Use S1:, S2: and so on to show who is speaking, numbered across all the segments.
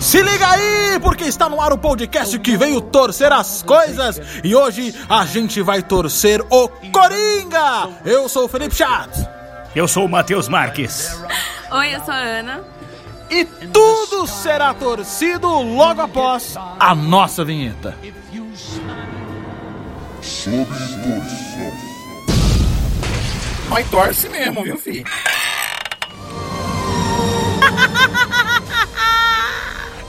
S1: Se liga aí, porque está no ar o podcast que veio torcer as coisas e hoje a gente vai torcer o Coringa. Eu sou o Felipe Chaves.
S2: Eu sou o Matheus Marques.
S3: Oi, eu sou a Ana.
S1: E tudo será torcido logo após a nossa vinheta.
S4: Sob torção.
S2: Mas torce mesmo, viu, filho?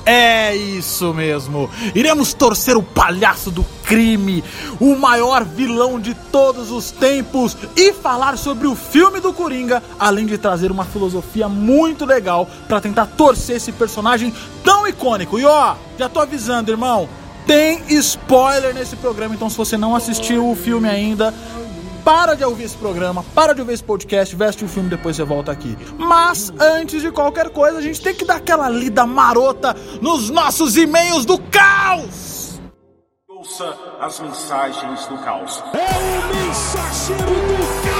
S1: É isso mesmo. Iremos torcer o palhaço do crime, o maior vilão de todos os tempos e falar sobre o filme do Coringa, além de trazer uma filosofia muito legal para tentar torcer esse personagem tão icônico. E ó, já tô avisando, irmão, tem spoiler nesse programa, então se você não assistiu o filme ainda, para de ouvir esse programa, para de ouvir esse podcast, veste o filme depois você volta aqui. Mas antes de qualquer coisa, a gente tem que dar aquela lida marota nos nossos e-mails do caos.
S5: Ouça as mensagens do caos.
S6: É o mensageiro do caos.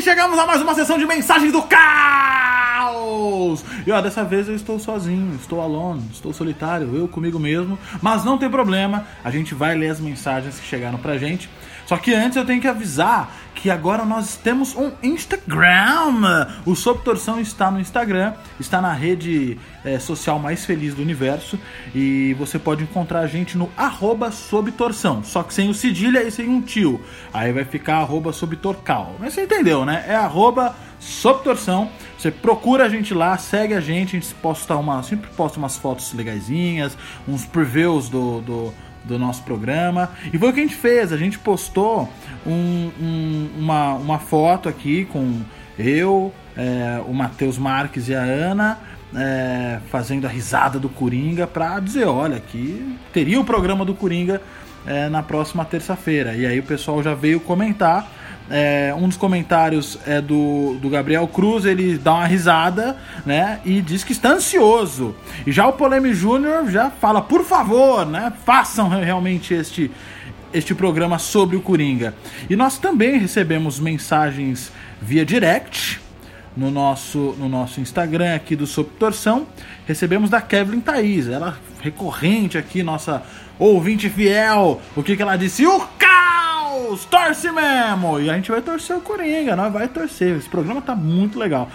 S6: E
S1: chegamos a mais uma sessão de mensagens do caos! E ó, dessa vez eu estou sozinho, estou alone, estou solitário, eu comigo mesmo, mas não tem problema, a gente vai ler as mensagens que chegaram pra gente. Só que antes eu tenho que avisar que agora nós temos um Instagram. O Sob Torção está no Instagram, está na rede eh, social mais feliz do universo e você pode encontrar a gente no arroba só que sem o cedilha e sem um tio. Aí vai ficar arroba. Mas você entendeu, né? É arroba. Você procura a gente lá, segue a gente, a gente posta uma, sempre posta umas fotos legaisinhas, uns previews do, do, do nosso programa. E foi o que a gente fez, a gente postou um- um- uma, uma foto aqui com eu, é, o Matheus Marques e a Ana. é, fazendo a risada do Coringa pra dizer, olha, que teria o programa do Coringa é, na próxima terça-feira. E aí o pessoal já veio comentar. É, um dos comentários é do, do Gabriel Cruz, ele dá uma risada, né? E diz que está ansioso. E já o Poleme Júnior já fala, por favor, né? Façam realmente este, este programa sobre o Coringa. E nós também recebemos mensagens via direct no nosso, no nosso Instagram aqui do Sob Torção. Recebemos da Kevin Thaís, ela recorrente aqui, nossa ouvinte fiel. O que, que ela disse? O caos! Torce mesmo! E a gente vai torcer o Coringa, nós vai torcer. Esse programa tá muito legal.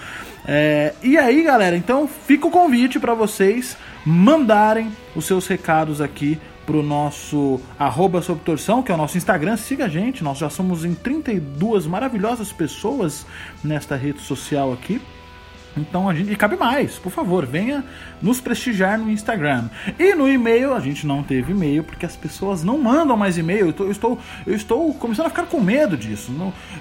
S1: É, e aí, galera, então fica o convite para vocês mandarem os seus recados aqui pro nosso arroba sob torção, que é o nosso Instagram, siga a gente, nós já somos em 32 maravilhosas pessoas nesta rede social aqui. Então a gente. E cabe mais, por favor, venha nos prestigiar no Instagram. E no e-mail, a gente não teve e-mail, porque as pessoas não mandam mais e-mail. Eu, estou, eu estou começando a ficar com medo disso.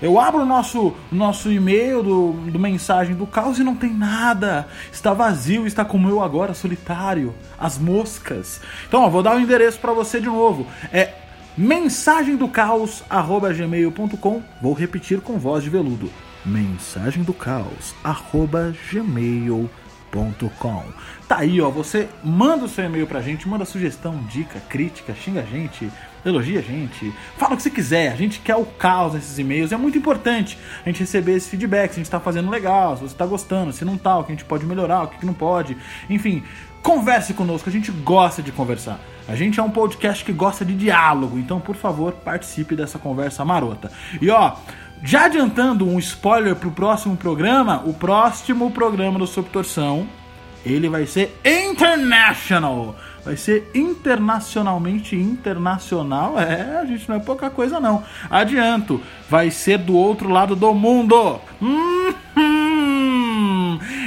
S1: Eu abro o nosso, nosso e-mail do, do mensagem do caos e não tem nada. Está vazio, está como eu agora, solitário. As moscas. Então, ó, vou dar o endereço para você de novo. É mensagem do caos gmail.com. Vou repetir com voz de veludo mensagem do caos arroba gmail.com Tá aí, ó, você manda o seu e-mail pra gente, manda sugestão, dica, crítica, xinga a gente, elogia a gente, fala o que você quiser, a gente quer o caos nesses e-mails, é muito importante a gente receber esse feedback, se a gente tá fazendo legal, se você tá gostando, se não tá, o que a gente pode melhorar, o que não pode, enfim, converse conosco, a gente gosta de conversar. A gente é um podcast que gosta de diálogo, então por favor participe dessa conversa marota. E ó, já adiantando um spoiler pro próximo programa, o próximo programa do Subtorção, ele vai ser international. Vai ser internacionalmente internacional. É, a gente não é pouca coisa não. Adianto, vai ser do outro lado do mundo. Hum,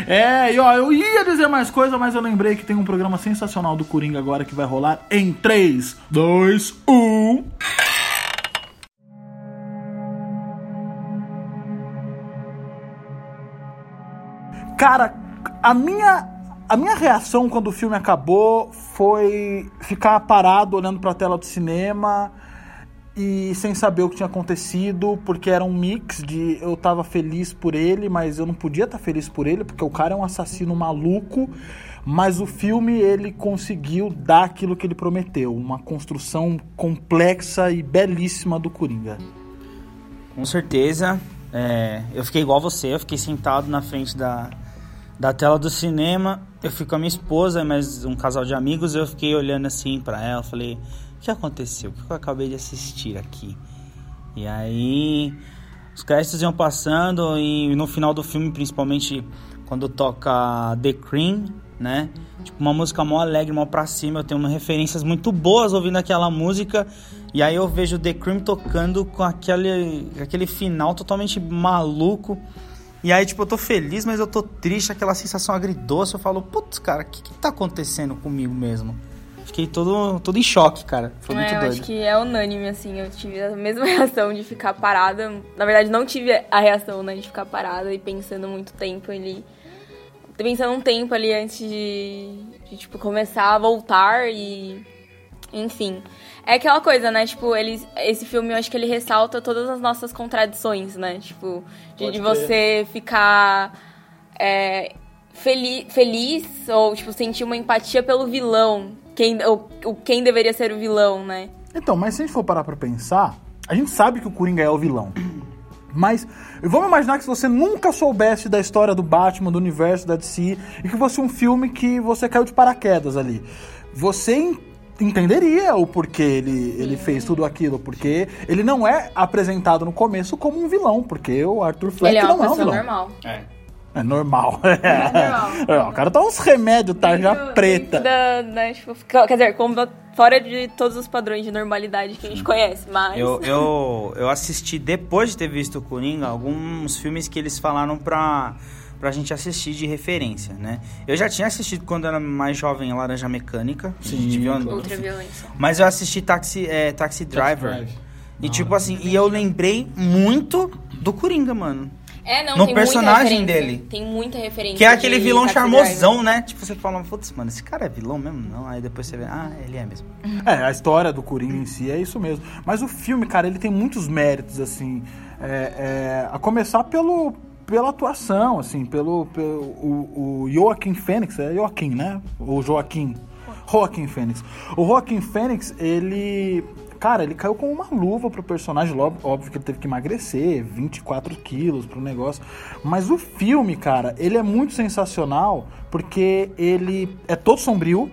S1: é, e ó, eu ia dizer mais coisa, mas eu lembrei que tem um programa sensacional do Coringa agora que vai rolar em 3, 2, 1. Cara, a minha a minha reação quando o filme acabou foi ficar parado olhando pra tela do cinema e sem saber o que tinha acontecido, porque era um mix de eu tava feliz por ele, mas eu não podia estar feliz por ele, porque o cara é um assassino maluco, Mas o filme ele conseguiu dar aquilo que ele prometeu, uma construção complexa e belíssima do Coringa.
S7: Com certeza. É, eu fiquei igual você, eu fiquei sentado na frente da, da tela do cinema. Eu fui com a minha esposa, mas um casal de amigos. Eu fiquei olhando assim pra ela. Falei: O que aconteceu? O que eu acabei de assistir aqui? E aí, os créditos iam passando. E no final do filme, principalmente quando toca The Cream, né? Tipo, uma música mó alegre, mó pra cima. Eu tenho referências muito boas ouvindo aquela música. E aí eu vejo The Cream tocando com aquele, aquele final totalmente maluco. E aí, tipo, eu tô feliz, mas eu tô triste, aquela sensação agridoce. Eu falo, putz, cara, o que, que tá acontecendo comigo mesmo? Fiquei todo, todo em choque, cara. Foi muito
S3: É, eu
S7: doido.
S3: acho que é unânime, assim. Eu tive a mesma reação de ficar parada. Na verdade, não tive a reação, né, de ficar parada e pensando muito tempo ali. Pensando um tempo ali antes de, de, tipo, começar a voltar e. Enfim. É aquela coisa, né? Tipo, ele, esse filme eu acho que ele ressalta todas as nossas contradições, né? Tipo, de, de você ficar é, feli feliz ou, tipo, sentir uma empatia pelo vilão. Quem, o, o- quem deveria ser o vilão, né?
S1: Então, mas se a gente for parar pra pensar, a gente sabe que o Coringa é o vilão. Mas vamos imaginar que se você nunca soubesse da história do Batman, do universo da DC, e que fosse um filme que você caiu de paraquedas ali. Você entenderia o porquê ele, ele fez tudo aquilo, porque ele não é apresentado no começo como um vilão, porque o Arthur Fleck
S3: ele é uma
S1: não é um
S3: pessoa
S1: vilão.
S3: normal.
S1: É normal.
S3: normal.
S1: É, o cara tá uns remédios, tarja
S3: Dentro-
S1: preta.
S3: Da, né, tipo, quer dizer, como fora de todos os padrões de normalidade que a gente conhece, mas.
S7: Eu, eu, eu assisti, depois de ter visto o Coringa, alguns filmes que eles falaram pra, pra gente assistir de referência, né? Eu já tinha assistido quando era mais jovem Laranja Mecânica. a gente viu,
S3: Ultra violência.
S7: Mas eu assisti Taxi, é, Taxi Driver.
S1: Drive.
S7: E tipo assim, e eu lembrei muito do Coringa, mano.
S3: É, não,
S7: No
S3: tem
S7: personagem
S3: muita referência.
S7: dele.
S3: Tem muita referência.
S7: Que é aquele vilão
S3: Taxi
S7: charmosão, né? Tipo, você fala, putz, mano, esse cara é vilão mesmo? Não. Aí depois você vê, ah, ele é mesmo.
S1: É, a história do Coringa em si é isso mesmo. Mas o filme, cara, ele tem muitos méritos, assim. é, é, a começar pelo, pela atuação, assim, pelo, pelo o, o Joaquim Fênix, é Joaquim, né? O Joaquim. Joaquim Fênix. O Joaquim Fênix, ele. Cara, ele caiu com uma luva pro personagem, óbvio que ele teve que emagrecer, 24 quilos pro negócio. Mas o filme, cara, ele é muito sensacional porque ele é todo sombrio,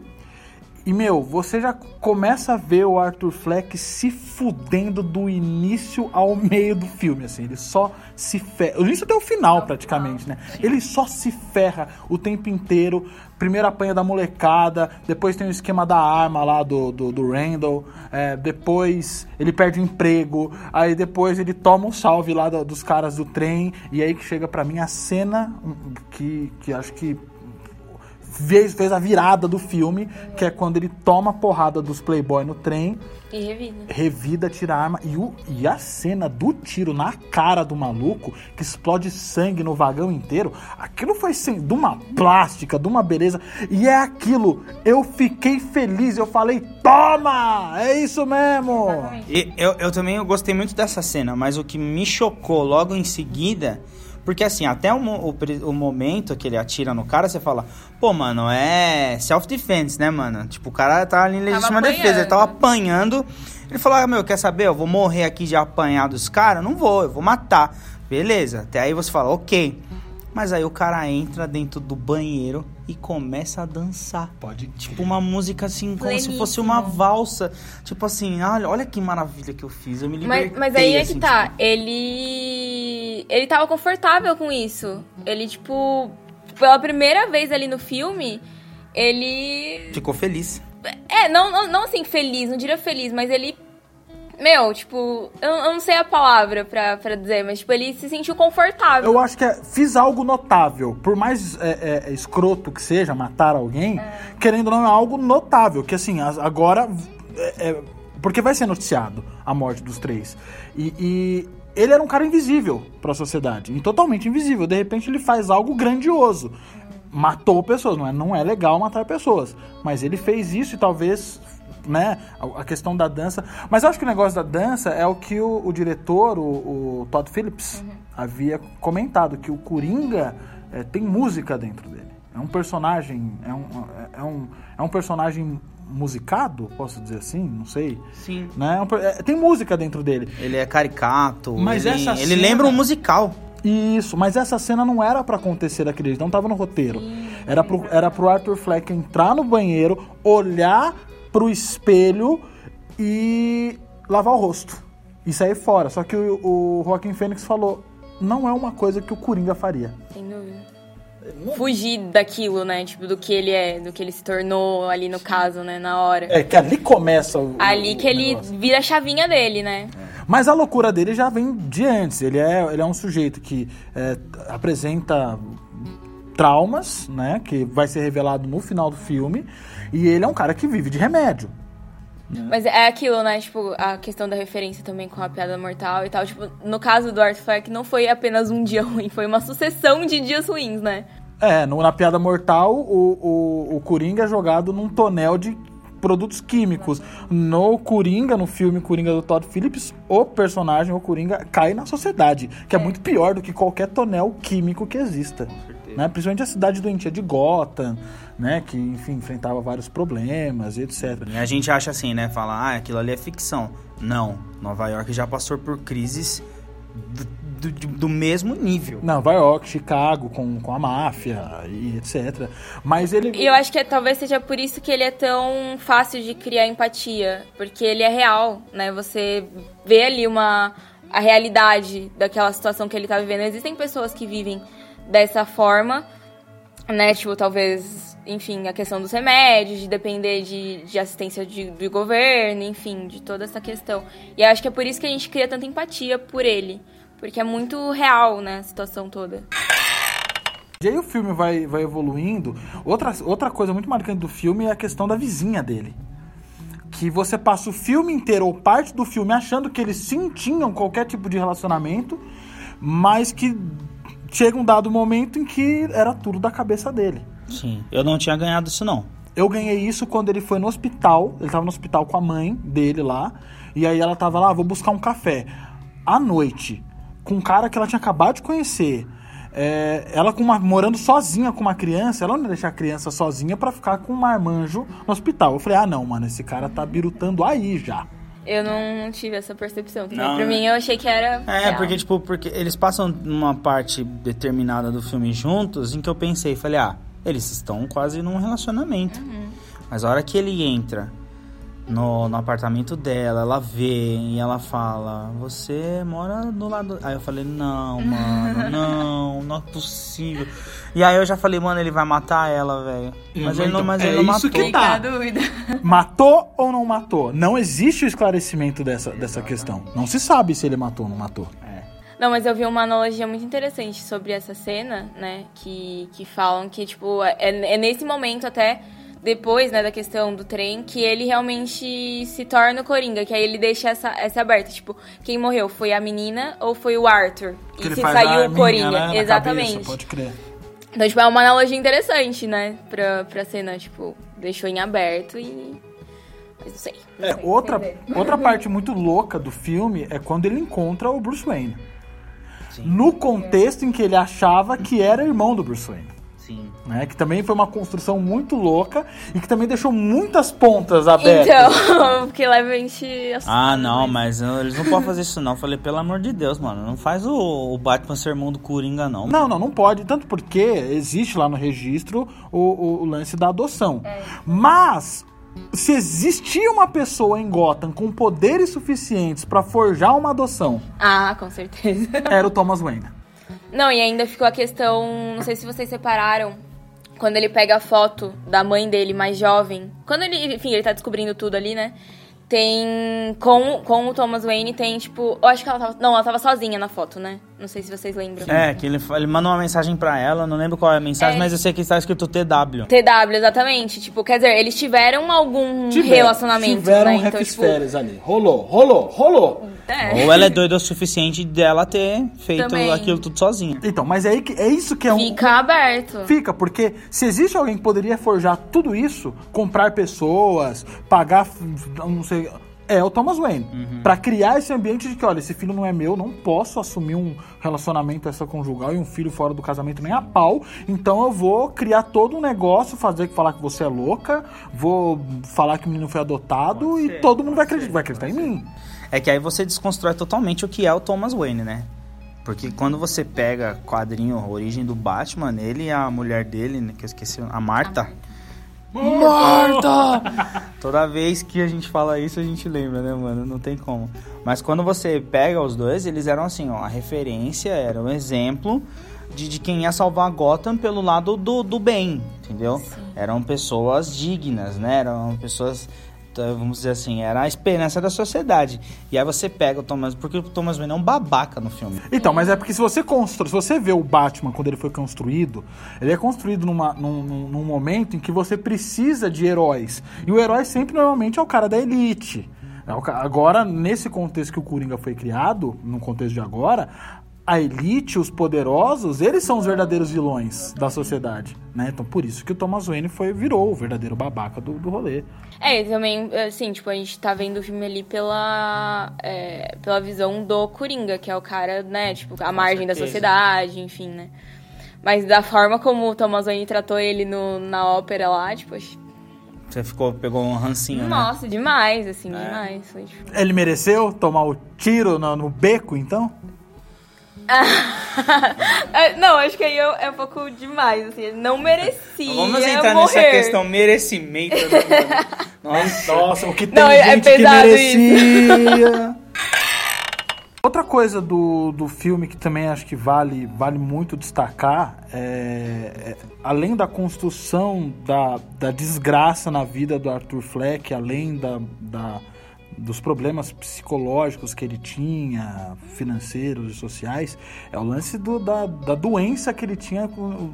S1: e, meu, você já começa a ver o Arthur Fleck se fudendo do início ao meio do filme, assim. Ele só se ferra. Do início até o final, praticamente, né? Ele só se ferra o tempo inteiro. Primeiro apanha da molecada, depois tem o esquema da arma lá do, do, do Randall, é, depois ele perde o emprego, aí depois ele toma um salve lá do- dos caras do trem, e aí que chega pra mim a cena hum, que, que acho que fez, fez a virada do filme, que é quando ele toma a porrada dos Playboy no trem,
S3: E revida.
S1: revida, tira a arma. E, o, e a cena do tiro na cara do maluco, que explode sangue no vagão inteiro, aquilo foi assim, de uma plástica, de uma beleza. E é aquilo, eu fiquei feliz, eu falei, toma! É isso mesmo!
S7: E eu, eu também gostei muito dessa cena, mas o que me chocou logo em seguida. Porque assim, até o, o, o momento que ele atira no cara, você fala, pô, mano, é self-defense, né, mano? Tipo, o cara tá ali em legítima defesa, ele tava apanhando. Ele falou, ah, meu, quer saber? Eu vou morrer aqui de apanhar dos caras? Não vou, eu vou matar. Beleza, até aí você fala, ok. Mas aí o cara entra dentro do banheiro e começa a dançar.
S1: Pode
S7: Tipo uma música assim, como se
S3: Pleníssimo.
S7: fosse uma valsa. Tipo assim, olha, olha que maravilha que eu fiz. Eu me libertei.
S3: Mas, mas aí é
S7: assim,
S3: que tá.
S7: tipo,
S3: Ele. Ele tava confortável com isso. Ele, tipo. Pela primeira vez ali no filme, ele.
S7: ficou feliz.
S3: É, não, não, não assim, feliz, não diria feliz, mas ele. Meu, tipo, eu, eu não sei a palavra pra, pra dizer, mas, tipo, ele se sentiu confortável.
S1: Eu acho que é, fiz algo notável. Por mais é, é, escroto que seja matar alguém, querendo ou não, é algo notável. Que assim, as- agora. é, é, porque vai ser noticiado a morte dos três. E, e ele era um cara invisível pra sociedade. e Totalmente invisível. De repente ele faz algo grandioso. Matou pessoas. Não é, não é legal matar pessoas. Mas ele fez isso e talvez né, a questão da dança. Mas eu acho que o negócio da dança é o que o, o diretor, o, o Todd Phillips, havia comentado, que o Coringa eh, tem música dentro dele. É um personagem. É um, é um, é um personagem musicado, posso dizer assim? Não sei.
S7: Sim.
S1: Né? É um é, tem música dentro dele.
S7: Ele é caricato.
S1: Mas
S7: ele,
S1: essa
S7: ele
S1: cena-
S7: lembra um musical.
S1: Isso, mas essa cena não era pra acontecer daquele jeito, não tava no roteiro. Era pro, era pro Arthur Fleck entrar no banheiro, olhar pro espelho e lavar o rosto. E sair fora. Só que o, o Joaquim Fênix falou: não é uma coisa que o Coringa faria.
S3: Sem dúvida. Fugir daquilo, né? Tipo, do que ele é, do que ele se tornou ali no caso, né? Na hora.
S1: É que ali começa o.
S3: Ali
S1: o
S3: que ele
S1: negócio.
S3: vira a chavinha dele, né?
S1: Mas a loucura dele já vem de antes. Ele é, ele é um sujeito que é, apresenta traumas, né? Que vai ser revelado no final do filme. E ele é um cara que vive de remédio.
S3: Mas é aquilo, né? Tipo, a questão da referência também com a piada mortal e tal. Tipo, no caso do Art Fleck, não foi apenas um dia ruim, foi uma sucessão de dias ruins, né?
S1: É, no- na piada mortal, o, o, o Coringa é jogado num tonel de produtos químicos. No Coringa, no filme Coringa do Todd Phillips, o personagem, o Coringa, cai na sociedade, que é, muito pior do que qualquer tonel químico que exista. Né? Principalmente a cidade doentia de Gotham, né? Que, enfim, enfrentava vários problemas e etc.
S7: E a gente acha assim, né? Fala, ah, aquilo ali é ficção. Não, Nova York já passou por crises do, do, do mesmo nível.
S1: Nova York, Chicago, com, com a máfia e etc. Mas ele...
S3: E eu acho que é- talvez seja por isso que ele é tão fácil de criar empatia. Porque ele é real, né? Você vê ali uma... A realidade daquela situação que ele tá vivendo. Existem pessoas que vivem dessa forma, né? Tipo, talvez, enfim, a questão dos remédios, de depender de, de assistência de, do governo, enfim, de toda essa questão. E acho que é por isso que a gente cria tanta empatia por ele. Porque é muito real, né, a situação toda.
S1: E aí o filme vai, vai evoluindo. Outra, outra coisa muito marcante do filme é a questão da vizinha dele. Que você passa o filme inteiro ou parte do filme achando que eles sim tinham qualquer tipo de relacionamento, mas que chega um dado momento em que era tudo da cabeça dele.
S7: Sim, eu não tinha ganhado isso não.
S1: Eu ganhei isso quando ele foi no hospital. Ele tava no hospital com a mãe dele lá. E aí ela tava lá, "Ah, vou buscar um café. À noite, com um cara que ela tinha acabado de conhecer. É, ela com uma- morando sozinha com uma criança, ela não ia deixar a criança sozinha pra ficar com um marmanjo no hospital. Eu falei, ah não, mano, esse cara tá birutando aí já.
S3: Eu não, tive essa percepção.
S7: Não,
S3: pra
S7: é.
S3: mim, eu achei que era.
S7: É,
S3: real.
S7: porque, tipo, porque eles passam numa parte determinada do filme juntos em que eu pensei, falei, ah, eles estão quase num relacionamento. Mas a hora que ele entra no, no apartamento dela, ela vê e ela fala, você mora do lado. Aí eu falei, não, mano, não, não é possível. E aí eu já falei, mano, ele vai matar ela, velho. Mas ele não, mas
S1: é
S7: ele não
S1: isso
S7: matou.
S1: que tá. Matou ou não matou? Não existe o esclarecimento dessa, dessa questão. Não se sabe se ele matou ou não matou.
S3: Não, mas eu vi uma analogia muito interessante sobre essa cena, né? Que, que falam que, tipo, é, é nesse momento até, depois, né, da questão do trem, que ele realmente se torna o Coringa, que aí ele deixa essa, essa aberta. Tipo, quem morreu? Foi a menina ou foi o Arthur?
S1: Que
S3: e se saiu o Coringa.
S1: né, na
S3: Exatamente.
S1: cabeça, pode crer.
S3: Então, tipo, é uma analogia interessante, né? Pra, pra cena, tipo, deixou em aberto e. Mas não sei. não
S1: É,
S3: sei
S1: outra,
S3: entender.
S1: outra parte muito louca do filme é quando ele encontra o Bruce Wayne. No contexto em que ele achava que era irmão do Bruce Wayne.
S7: Sim.
S1: Né? Que também foi uma construção muito louca e que também deixou muitas pontas abertas.
S3: Então, porque leva a gente.
S7: Ah, não, mas uh, eles não podem fazer isso não. Eu falei, pelo amor de Deus, mano, não faz o, o Batman ser irmão do Coringa, não.
S1: Não, não, não pode. Tanto porque existe lá no registro o, o- o lance da adoção. Mas, se existia uma pessoa em Gotham com poderes suficientes pra forjar uma adoção,
S3: Ah, com certeza.
S1: era o Thomas Wayne.
S3: Não, e ainda ficou a questão. Não sei se vocês separaram. Quando ele pega a foto da mãe dele mais jovem. Quando ele, enfim, ele tá descobrindo tudo ali, né? Tem. Com, com o Thomas Wayne tem, tipo. Eu acho que ela tava. Não, ela tava sozinha na foto, né? Não sei se vocês lembram.
S7: É, que ele, ele mandou uma mensagem pra ela, não lembro qual é a mensagem,
S3: É.
S7: mas eu sei que está escrito TW.
S3: TW, exatamente. Tipo, quer dizer, eles tiveram algum
S1: Tiveram-
S3: relacionamento,
S1: Tiveram
S3: né? Então, tipo.
S1: ali. Rolou, rolou, rolou.
S3: É.
S7: Ou ela é doida o suficiente dela ter feito
S3: Também.
S7: aquilo tudo sozinha.
S1: Então, mas é, aí que, é isso que é um.
S3: Fica aberto.
S1: Fica, porque se existe alguém que poderia forjar tudo isso, comprar pessoas, pagar, não sei, é o Thomas Wayne.
S7: Uhum.
S1: Pra criar esse ambiente de que, olha, esse filho não é meu, não posso assumir um relacionamento extraconjugal e um filho fora do casamento nem a pau. Então eu vou criar todo um negócio, fazer que falar que você é louca, vou falar que o menino foi adotado
S7: Pode
S1: e
S7: ser,
S1: todo mundo vai acreditar,
S7: ser,
S1: vai acreditar em mim.
S7: É que aí você desconstrói totalmente o que é o Thomas Wayne, né? Porque quando você pega quadrinho, a origem do Batman, ele e a mulher dele, né, que eu esqueci, a Marta. Marta! Toda vez que a gente fala isso, a gente lembra, né, mano? Não tem como. Mas quando você pega os dois, eles eram assim, ó, a referência era um exemplo de, de quem ia salvar Gotham pelo lado do, do bem, entendeu? Eram pessoas dignas, né? Eram pessoas vamos dizer assim, era a esperança da sociedade. E aí você pega o Thomas, porque o Thomas Wayne é um babaca no filme.
S1: Então, mas é porque se você constrói, se você vê o Batman quando ele foi construído, ele é construído numa, num, num- momento em que você precisa de heróis. E o herói sempre normalmente é o cara da elite. É Agora, nesse contexto que o Coringa foi criado, no contexto de agora, a elite, os poderosos, eles são os verdadeiros vilões da sociedade. Né? Então, por isso que o Thomas Wayne foi, virou o verdadeiro babaca do, do rolê.
S3: É, e também, assim, tipo, a gente tá vendo o filme ali pela, é, pela visão do Coringa, que é o cara, né, tipo, a margem da sociedade, enfim, né. Mas da forma como o Thomas Wayne tratou ele no, na ópera lá, tipo,
S7: Você ficou, pegou um rancinho, né?
S3: nossa, demais, assim,
S7: É.
S3: demais. Foi, tipo...
S1: Ele mereceu tomar o tiro no, no beco, então?
S3: É, não, acho que aí é, é um pouco demais, assim, ele não merecia
S7: Vamos entrar
S3: morrer.
S7: nessa questão merecimento. Né? Nossa.
S1: Nossa, o que tem
S3: Não, é
S1: gente que
S3: pesado
S1: merecia. Outra coisa do, do filme que também acho que vale, vale muito destacar é, é, além da construção da, da desgraça na vida do Arthur Fleck, além da, da- dos problemas psicológicos que ele tinha, financeiros e sociais, é o lance do- da, da doença que ele tinha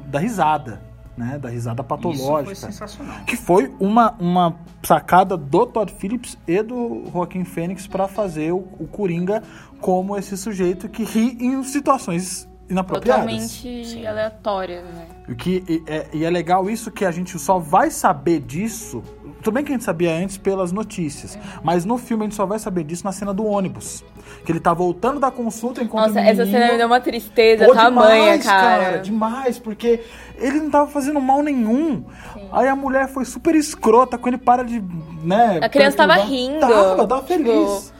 S1: da risada, né? Da risada patológica.
S7: Isso foi sensacional.
S1: Que foi uma, uma sacada do Todd Phillips e do Joaquim Fênix pra fazer o, o Coringa como esse sujeito que ri em situações inapropriadas.
S3: Totalmente aleatória, né?
S1: O que, e, é, e é legal isso que a gente só vai saber disso. Tudo bem que a gente sabia antes pelas notícias, mas no filme a gente só vai saber disso na cena do ônibus. Que ele tá voltando da consulta enquanto
S3: Nossa,
S1: o
S3: essa
S1: menino-
S3: cena me deu uma tristeza
S1: Pô,
S3: tamanha,
S1: demais,
S3: cara.
S1: Demais, porque ele não tava fazendo mal nenhum. Aí a mulher foi super escrota com ele para de, né?
S3: A criança tava rindo,
S1: Tava, tava
S3: tipo-
S1: feliz.
S7: Sim.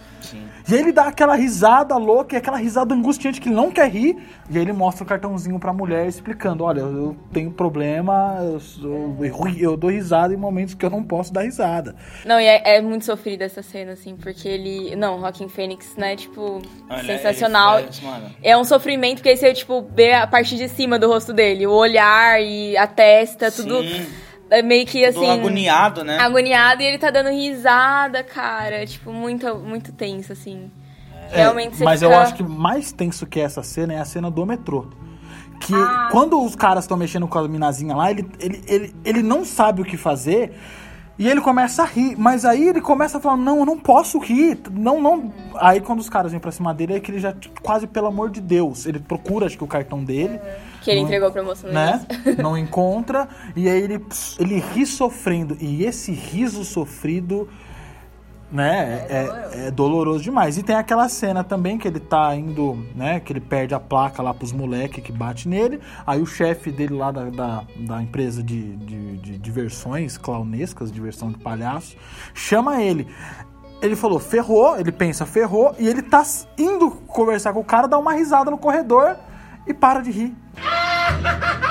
S1: E aí ele dá aquela risada louca, e aquela risada angustiante que ele não quer rir. E aí ele mostra o cartãozinho pra mulher explicando: Olha, eu tenho problema, eu, sou- eu eu dou risada em momentos que eu não posso dar risada.
S3: Não, e é, é muito sofrida essa cena, assim, porque ele. Não, Joaquim Fênix, né, tipo,
S7: Olha,
S3: sensacional.
S7: faz, mano.
S3: É um sofrimento, porque aí você, tipo, vê a parte de cima do rosto dele, o olhar e a testa, tudo
S7: Sim.
S3: É meio que
S7: Tudo
S3: assim.
S7: agoniado, né?
S3: Agoniado e ele tá dando risada, cara. Tipo, muito, muito tenso, assim. Realmente você
S1: É, Mas
S3: fica...
S1: eu acho que mais tenso que essa cena é a cena do metrô. Que
S3: Ah.
S1: quando os caras estão mexendo com a minazinha lá, ele, ele, ele, ele não sabe o que fazer. E ele começa a rir, mas aí ele começa a falar, não, eu não posso rir, não, não. Aí quando os caras vêm pra cima dele, é que ele já, tipo, quase pelo amor de Deus, ele procura, acho que o cartão dele.
S3: Que ele
S1: não-
S3: entregou pra moça no
S1: Né? Não encontra, e aí ele, ele ri sofrendo. E esse riso sofrido, né, é, é doloroso demais. E tem aquela cena também que ele tá indo, né, que ele perde a placa lá pros moleques que bate nele. Aí o chefe dele lá da, da, da empresa de, de, de diversões clownescas, diversão de palhaço, chama ele. Ele falou, ferrou, ele pensa, ferrou, e ele tá indo conversar com o cara, dá uma risada no corredor e para de rir.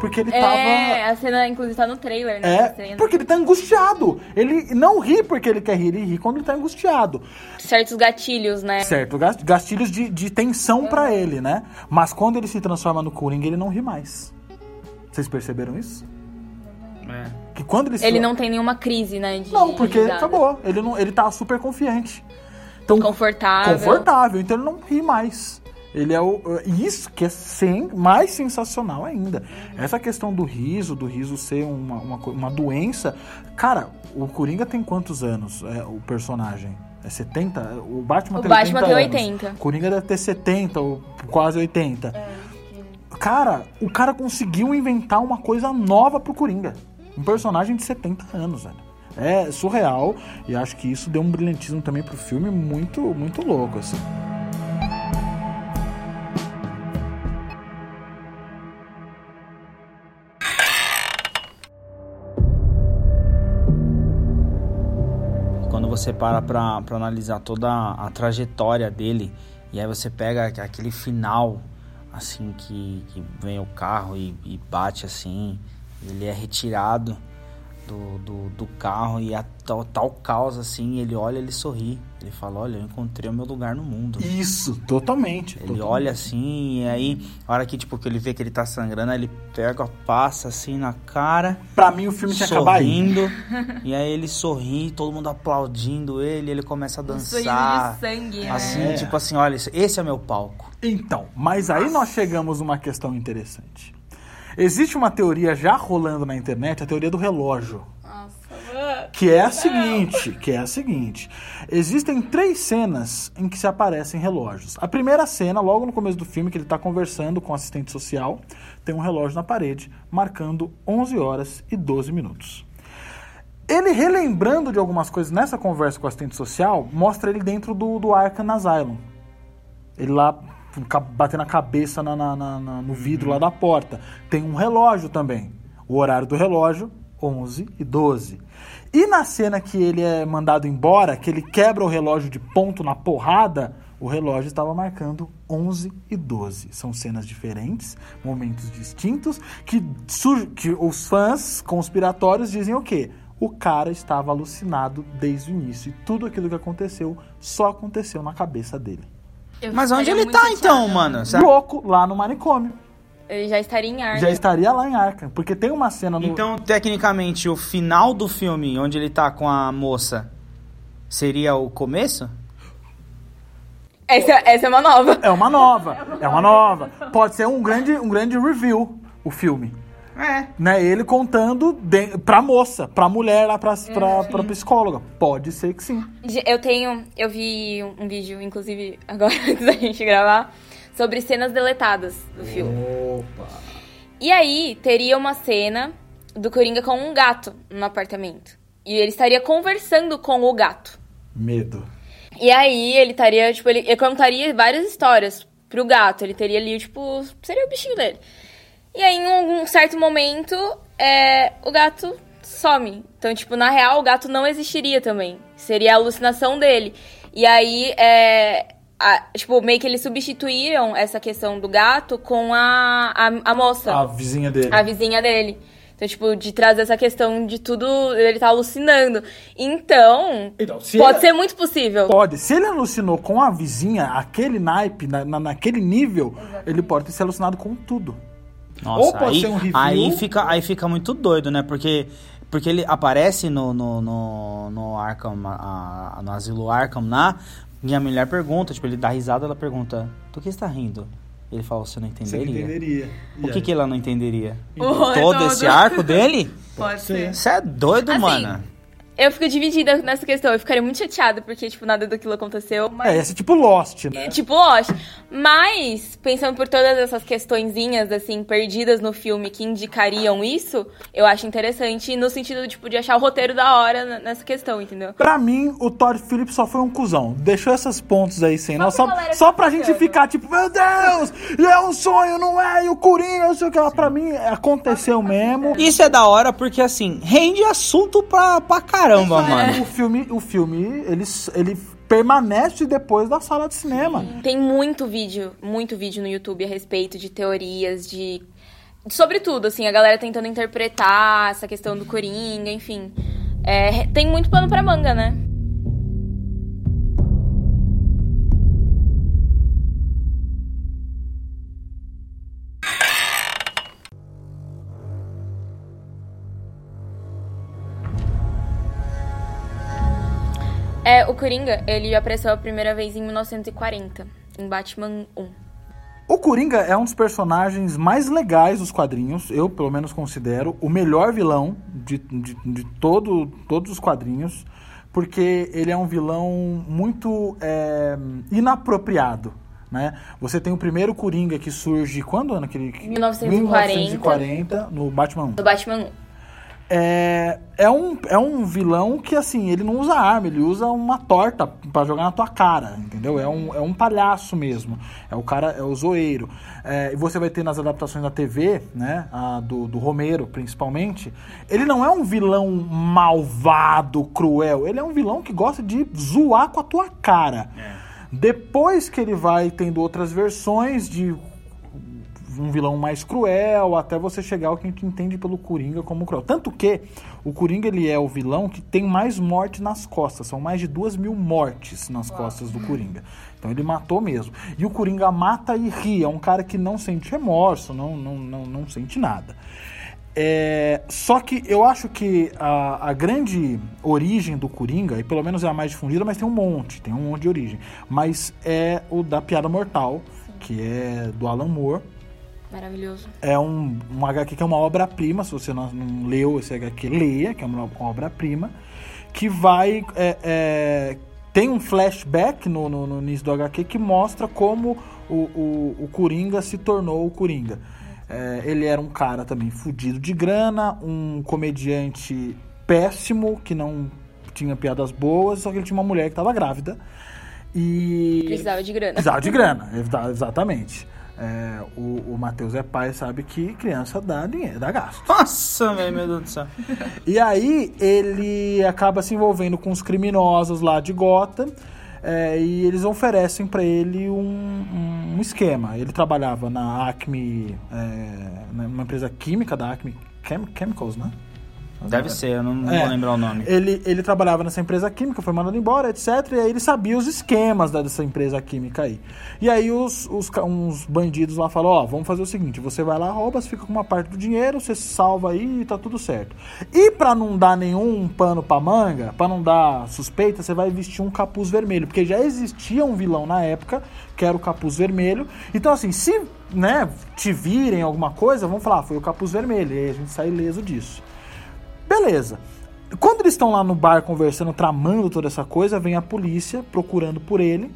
S1: Porque ele tava.
S3: É, a cena, inclusive, tá no trailer, né?
S1: É, porque ele tá angustiado. Ele não ri porque ele quer rir, ele ri quando ele tá angustiado.
S3: Certos gatilhos, né?
S1: Certo, gastilhos de, de tensão pra ele, né? Mas quando ele se transforma no Coringa, ele não ri mais. Vocês perceberam isso?
S7: É.
S1: Que quando ele se...
S3: Ele não tem nenhuma crise, né? De
S1: Não, porque
S3: risada.
S1: acabou. Ele, não, ele tá super confiante. Então,
S3: Confortável.
S1: confortável, então ele não ri mais. Ele é o. Isso que é sem, mais sensacional ainda. Essa questão do riso, do riso ser uma, uma, uma doença. Cara, o Coringa tem quantos anos? É, o personagem? É 70? O Batman
S3: O
S1: tem
S3: Batman
S1: 80
S3: tem
S1: anos.
S3: 80.
S1: O Coringa deve ter 70 ou quase 80. Cara, o cara conseguiu inventar uma coisa nova pro Coringa. Um personagem de 70 anos, velho. É surreal e acho que isso deu um brilhantismo também pro filme muito, muito louco, assim.
S7: Você para pra analisar toda a trajetória dele, e aí você pega aquele final, assim, que, que vem o carro e, e bate assim, ele é retirado do, do, do carro e a tal, tal causa assim, ele olha, ele sorri. Ele fala, olha, eu encontrei o meu lugar no mundo.
S1: Isso, totalmente.
S7: Ele
S1: totalmente.
S7: olha assim, e aí, a hora que, tipo, que ele vê que ele tá sangrando, aí ele pega, passa assim na cara,
S1: Pra mim o filme tinha que acabar aí.
S7: sorrindo, e aí ele sorri, todo mundo aplaudindo ele, ele começa a
S3: Um
S7: dançar.
S3: de sangue, né?
S7: Assim,
S1: É.
S7: tipo assim, olha, esse- é meu palco.
S1: Então, mas aí nós chegamos numa questão interessante. Existe uma teoria já rolando na internet, a teoria do relógio. Que é a seguinte, que é a seguinte. Existem três cenas em que se aparecem relógios. A primeira cena, logo no começo do filme, que ele está conversando com o assistente social, tem um relógio na parede marcando 11 horas e 12 minutos. Ele relembrando de algumas coisas nessa conversa com o assistente social, mostra ele dentro do, do Arkham Asylum. Ele lá batendo a cabeça na- na- na- no vidro lá da porta. Tem um relógio também. O horário do relógio, 11 e 12. E na cena que ele é mandado embora, que ele quebra o relógio de ponto na porrada, o relógio estava marcando 11 e 12. São cenas diferentes, momentos distintos, que, que os fãs conspiratórios dizem o quê? O cara estava alucinado desde o início. E tudo aquilo que aconteceu só aconteceu na cabeça dele.
S3: Eu
S7: Mas onde ele tá então,
S3: chateada.
S7: mano? Será-
S1: louco lá no manicômio.
S3: Ele já estaria em ar.
S1: Já estaria lá em Arkham, porque tem uma cena no
S7: Então, tecnicamente, o final do filme, onde ele tá com a moça, seria o começo?
S3: Essa, essa é uma nova.
S1: é uma nova, é uma nova. Pode ser um grande um grande review o filme.
S7: É.
S1: Né, ele contando de, pra moça, pra mulher lá, pra, pra, pra psicóloga. Pode ser que sim.
S3: Eu tenho. Eu vi um vídeo, inclusive, agora antes da gente gravar, sobre cenas deletadas do filme. E aí, teria uma cena do Coringa com um gato no apartamento. E ele estaria conversando com o gato.
S1: Medo.
S3: E aí, ele estaria, tipo, ele, ele contaria várias histórias pro gato. Ele teria ali, tipo, seria o bichinho dele. E aí, em algum certo momento, é, o gato some. Então, tipo, na real, o gato não existiria também. Seria a alucinação dele. E aí, é, a- tipo, meio que eles substituíram essa questão do gato com a, a, a moça
S1: A vizinha dele.
S3: a vizinha dele. Então, tipo, de trazer essa questão de tudo, ele tá alucinando. Então,
S1: Então, se
S3: pode
S1: ele-
S3: ser muito possível.
S1: Pode. Se ele alucinou com a vizinha, aquele naipe, na, na- naquele nível, ele pode ter se alucinado com tudo.
S7: Nossa,
S1: Ou pode
S7: aí,
S1: ser um review.
S7: aí fica aí fica muito doido, né? Porque porque ele aparece no no, no, no Arkham a- no asilo Arkham lá, e a mulher pergunta, tipo, ele dá risada, ela pergunta: "Do que você tá rindo?" Ele fala: "Você não entenderia?"
S1: entenderia.
S7: O que que ela não entenderia? Todo
S3: todo.
S7: esse arco dele?
S3: Pode ser.
S7: Você é doido,
S3: Assim,
S7: mano.
S3: Eu fico dividida nessa questão. Eu ficaria muito chateada porque, tipo, nada daquilo aconteceu. Mas...
S1: É, esse tipo Lost, né?
S3: Tipo, Lost. Mas, pensando por todas essas questõezinhas, assim, perdidas no filme que indicariam isso, eu acho interessante no sentido, tipo, de achar o roteiro da hora nessa questão, entendeu?
S1: Pra mim, o Todd Phillips só foi um cuzão. Deixou esses pontos aí sem nós, só,
S3: galera
S1: só pra gente ficar tipo, meu Deus, e é um sonho, não é? E o Coringa, não sei o que lá. Pra mim, aconteceu mesmo.
S7: Isso é da hora porque, assim, rende assunto pra, pra caramba, mano.
S1: O filme, o filme ele, ele permanece depois da sala de cinema.
S3: Tem muito vídeo, muito vídeo no YouTube a respeito de teorias, de. Sobretudo, assim, a galera tentando interpretar essa questão do Coringa, enfim. É, tem muito pano pra manga, né? É, o Coringa, ele apareceu a primeira vez em 1940, em Batman 1.
S1: O Coringa é um dos personagens mais legais dos quadrinhos, eu pelo menos considero o melhor vilão de, de, de todo, todos os quadrinhos, porque ele é um vilão muito é, inapropriado. Né? Você tem o primeiro Coringa que surge quando? Aquele,
S3: 1940.
S1: 1940, no Batman 1.
S3: Do Batman 1.
S1: É, é, um, é um vilão que, assim, ele não usa arma, ele usa uma torta pra jogar na tua cara, entendeu? É um, é um palhaço mesmo. É o cara, é o zoeiro. É, e você vai ter nas adaptações da TV, né? a do, do Romero, principalmente. Ele não é um vilão malvado, cruel. Ele é um vilão que gosta de zoar com a tua cara. Depois que ele vai tendo outras versões de um vilão mais cruel, até você chegar ao que a gente entende pelo Coringa como cruel. Tanto que o Coringa ele é o vilão que tem mais morte nas costas. São mais de duas mil mortes nas costas do Coringa. Então ele matou mesmo. E o Coringa mata e ri. É um cara que não sente remorso, não, não, não, não sente nada. É, só que eu acho que a, a grande origem do Coringa, e pelo menos é a mais difundida, mas tem um monte, tem um monte de origem. Mas é o da Piada Mortal, que é do Alan Moore.
S3: Maravilhoso.
S1: É um, um HQ que é uma obra-prima, se você não, não leu esse HQ, leia, que é uma obra-prima, que vai. é, é, tem um flashback no, no, no início do HQ que mostra como o, o, o Coringa se tornou o Coringa. É, ele era um cara também fudido de grana, um comediante péssimo, que não tinha piadas boas, só que ele tinha uma mulher que estava grávida. E.
S3: Precisava de grana.
S1: Precisava de grana, exa- exatamente. É, o, o Matheus é pai, sabe que criança dá dinheiro, dá gasto.
S7: Nossa, velho, meu Deus do céu.
S1: E aí ele acaba se envolvendo com os criminosos lá de Gotham é, e eles oferecem pra ele um, um esquema. Ele trabalhava na Acme, é, numa empresa química da Acme Chem- Chemicals, né?
S7: Deve ser, eu não, não
S1: É.
S7: vou lembrar o nome.
S1: Ele, ele trabalhava nessa empresa química, foi mandado embora, etc. E aí ele sabia os esquemas da- dessa empresa química aí. E aí os, os uns bandidos lá falam, ó, vamos fazer o seguinte, você vai lá, rouba, você fica com uma parte do dinheiro, você se salva aí e tá tudo certo. E pra não dar nenhum pano pra manga, pra não dar suspeita, você vai vestir um capuz vermelho, porque já existia um vilão na época, que era o capuz vermelho. Então assim, se, né, te virem alguma coisa, vão falar, ah, foi o capuz vermelho, e aí a gente sai ileso disso. Beleza. Quando eles estão lá no bar conversando, tramando toda essa coisa, vem a polícia procurando por ele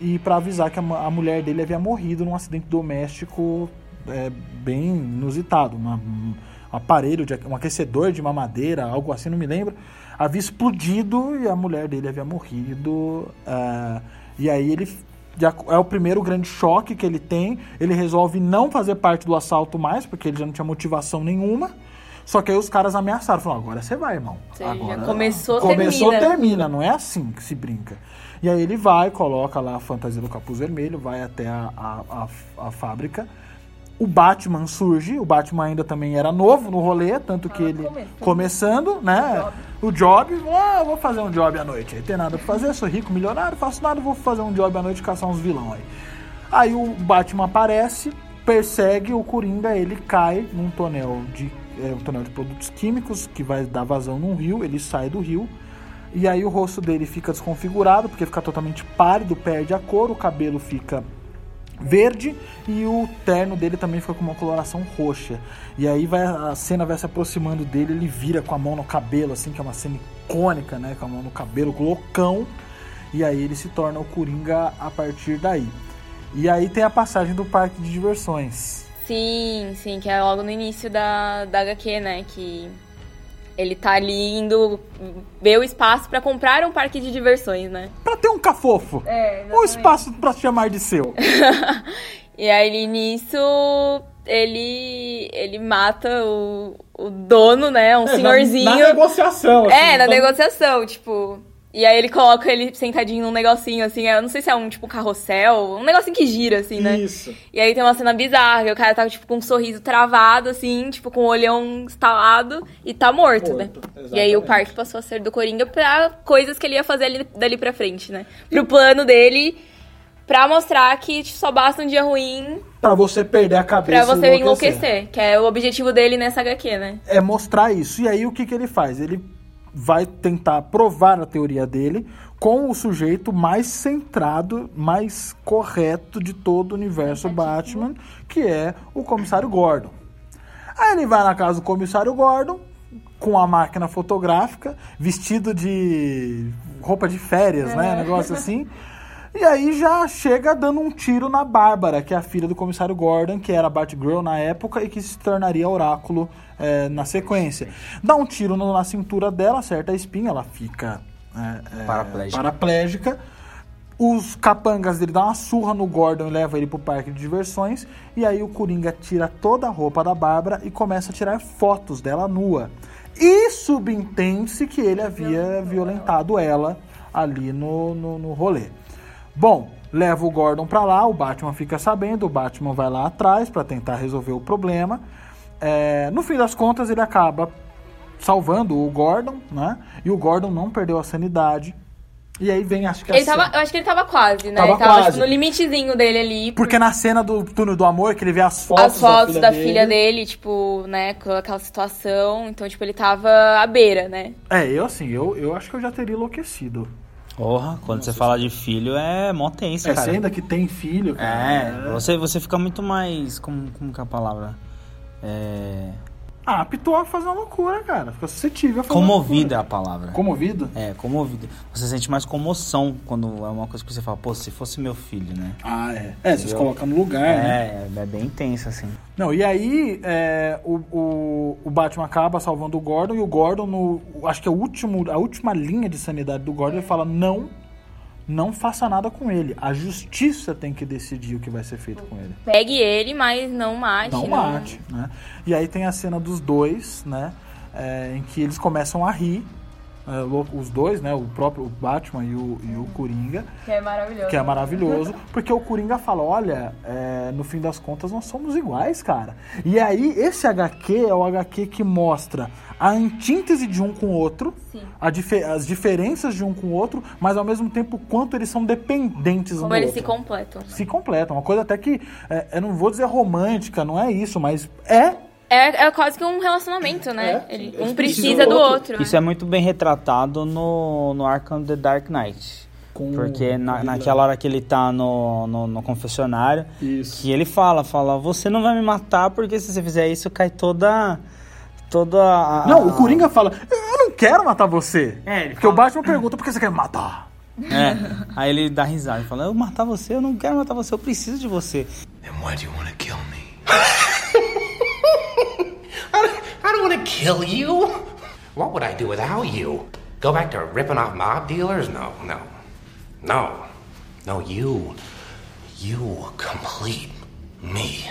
S1: e pra avisar que a, a mulher dele havia morrido num acidente doméstico é, bem inusitado. Uma- um aparelho, de, um aquecedor de mamadeira, algo assim, não me lembro. Havia explodido e a mulher dele havia morrido. ah, e aí ele é o primeiro grande choque que ele tem. Ele resolve não fazer parte do assalto mais, porque ele já não tinha motivação nenhuma. Só que aí os caras ameaçaram, falaram, agora você vai, irmão.
S3: Você já
S1: agora,
S3: começou,
S1: começou,
S3: termina."
S1: termina. Não é assim que se brinca. E aí ele vai, coloca lá a fantasia do capuz vermelho, vai até a, a, a, a fábrica. O Batman surge, o Batman ainda também era novo no rolê, tanto que ele
S3: começando.
S1: né? O job, ah, vou fazer um job à noite. Aí tem nada pra fazer, sou rico, milionário, faço nada, vou fazer um job à noite e caçar uns vilão aí. Aí o Batman aparece, persegue o Coringa, ele cai num tonel de é, um tonel de produtos químicos que vai dar vazão num rio, ele sai do rio. E aí o rosto dele fica desconfigurado, porque fica totalmente pálido, perde a cor, o cabelo fica verde e o terno dele também fica com uma coloração roxa. E aí vai a cena vai se aproximando dele, ele vira com a mão no cabelo, assim, que é uma cena icônica, né? Com a mão no cabelo, loucão. E aí ele se torna o Coringa a partir daí. E aí tem a passagem do parque de diversões.
S3: Sim, sim, que é logo no início da, da HQ, né? Que ele tá ali indo ver o espaço pra comprar um parque de diversões, né?
S1: Pra ter um cafofo.
S3: É,
S1: Um espaço pra chamar de seu.
S3: E aí nisso ele ele mata o, o dono, né? Um senhorzinho.
S1: Na, na negociação. assim,
S3: É, na
S1: então-
S3: negociação, tipo. E aí ele coloca ele sentadinho num negocinho, assim, eu não sei se é um tipo carrossel, um negocinho que gira, assim, né?
S1: Isso.
S3: E aí tem uma cena bizarra, que o cara tá, tipo, com um sorriso travado, assim, tipo, com o olhão estalado e tá morto,
S1: Morto,
S3: né? E aí o
S1: exatamente.
S3: parque passou a ser do Coringa pra coisas que ele ia fazer ali, dali pra frente, né? Pro plano dele, pra mostrar que só basta um dia ruim
S1: Pra você perder a cabeça
S3: pra você enlouquecer. Que é o objetivo dele nessa HQ, né?
S1: é mostrar isso. E aí o que, que ele faz? Ele vai tentar provar a teoria dele com o sujeito mais centrado, mais correto de todo o universo Batman, que é o comissário Gordon. Aí ele vai na casa do comissário Gordon com a máquina fotográfica, vestido de roupa de férias, né? Negócio assim. E aí já chega dando um tiro na Bárbara, que é a filha do comissário Gordon, que era Batgirl na época e que se tornaria Oráculo é, na sequência. Dá um tiro na cintura dela, acerta a espinha, ela fica é, é,
S7: Paraplégica.
S1: paraplégica. Os capangas dele dão uma surra no Gordon e leva ele pro parque de diversões. E aí o Coringa tira toda a roupa da Bárbara e começa a tirar fotos dela nua. E subentende-se que ele havia violentado ela ali no, no, no rolê. Bom, leva o Gordon pra lá, o Batman fica sabendo, o Batman vai lá atrás pra tentar resolver o problema. É, no fim das contas, ele acaba salvando o Gordon, né? E o Gordon não perdeu a sanidade. E aí vem, acho que a
S3: Ele
S1: cena-
S3: tava, eu acho que ele tava quase, né?
S1: Tava
S3: ele tava
S1: quase.
S3: tipo, no limitezinho dele ali.
S1: Porque na cena do Túnel do Amor, que ele vê as fotos,
S3: as fotos da, filha,
S1: dele.
S3: dele, tipo, né, com aquela situação. Então, tipo, ele tava à beira, né?
S1: É, eu assim, eu, eu acho que eu já teria enlouquecido.
S7: Porra, quando você fala de filho é mó tenso,
S1: É,
S7: cara.
S1: você ainda que tem filho, cara.
S7: É, você, você fica muito mais. Como, como que é a palavra? É.
S1: Ah, aptou a fazer uma loucura, cara. Fica suscetível a fazer
S7: Comovida é a palavra.
S1: Comovido?
S7: É, comovido. Você sente mais comoção quando é uma coisa que você fala, pô, se fosse meu filho, né?
S1: Ah, é. É, você se coloca no lugar, né?
S7: É, é bem intenso, assim.
S1: Não, e aí é, o, o, o Batman acaba salvando o Gordon e o Gordon, no, acho que é o último, a última linha de sanidade do Gordon, ele fala, não, não faça nada com ele. A justiça tem que decidir o que vai ser feito com ele.
S3: Pegue ele, mas não mate.
S1: Não mate, né? E aí tem a cena dos dois, né? é, em que eles começam a rir. É, os dois, né? O próprio Batman e o, e o Coringa.
S3: Que é maravilhoso.
S1: Que é maravilhoso, porque o Coringa fala: olha, é, no fim das contas nós somos iguais, cara. E aí, esse HQ é o HQ que mostra a antítese de um com o outro,
S3: Sim.
S1: a dife- as diferenças de um com o outro, mas ao mesmo tempo o quanto eles são dependentes um
S3: Como
S1: do
S3: eles
S1: outro.
S3: se completam.
S1: Se completam. Uma coisa até que, é, eu não vou dizer romântica, não é isso, mas é.
S3: É, é quase que um relacionamento, né?
S1: É,
S3: Ele- um precisa
S1: do outro.
S3: outro.
S7: Isso é muito bem retratado no, no Arkham The Dark Knight.
S1: Com
S7: Porque na,
S1: o
S7: naquela hora que ele tá no, no, no confessionário,
S1: Isso.
S7: que ele fala, fala, você não vai me matar porque se você fizer isso cai toda. Toda a.
S1: Não, o Coringa fala: eu não quero matar você.
S7: É, ele
S1: Porque o
S7: fala-
S1: Batman pergunta: por que você quer me matar?
S7: É. Aí ele dá risada e fala, eu matar você, eu não quero matar você, eu preciso de você.
S8: Then why do you want to kill me? I don't, want to kill you. What would I do without you? Go back to ripping off mob dealers? No, no. No. No, you. You complete me.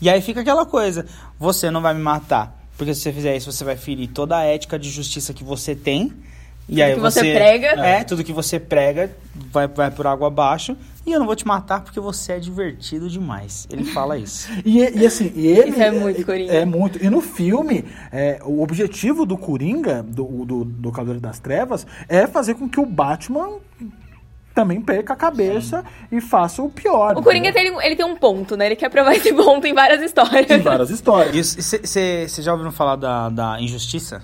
S7: E aí fica aquela coisa, você não vai me matar, porque se você fizer isso, você vai ferir toda a ética de justiça que você tem. E aí
S3: que você prega.
S7: É, tudo que você prega vai, vai por água abaixo. E eu não vou te matar porque você é divertido demais. Ele fala isso.
S1: E, e assim, e ele.
S3: Isso é muito Coringa.
S1: É muito. E no filme, é, o objetivo do Coringa, do, do, do Cavaleiro das Trevas, é fazer com que o Batman também perca a cabeça e faça o pior.
S3: O Coringa tem, ele tem um ponto, né? Ele quer provar esse ponto em várias histórias.
S1: Tem várias histórias.
S7: Você já ouviram falar da, da injustiça?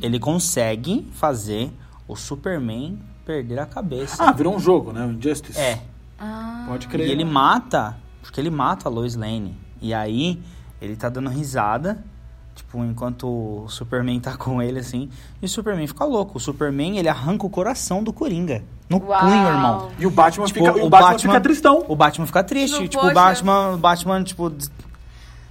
S7: Ele consegue fazer o Superman perder a cabeça.
S1: Ah, virou um jogo, né? O Injustice.
S7: É.
S1: Pode crer.
S7: E ele mata, porque ele mata a Lois Lane. E aí, ele tá dando risada, tipo, enquanto o Superman tá com ele, assim. E o Superman fica louco. O Superman, ele arranca o coração do Coringa. No
S3: Uau.
S7: punho, irmão.
S1: E o Batman,
S7: Tipo,
S1: fica, e o Batman, fica tristão.
S7: O Batman fica triste.
S3: Tipo,
S7: Tipo, o Batman, o Batman, tipo.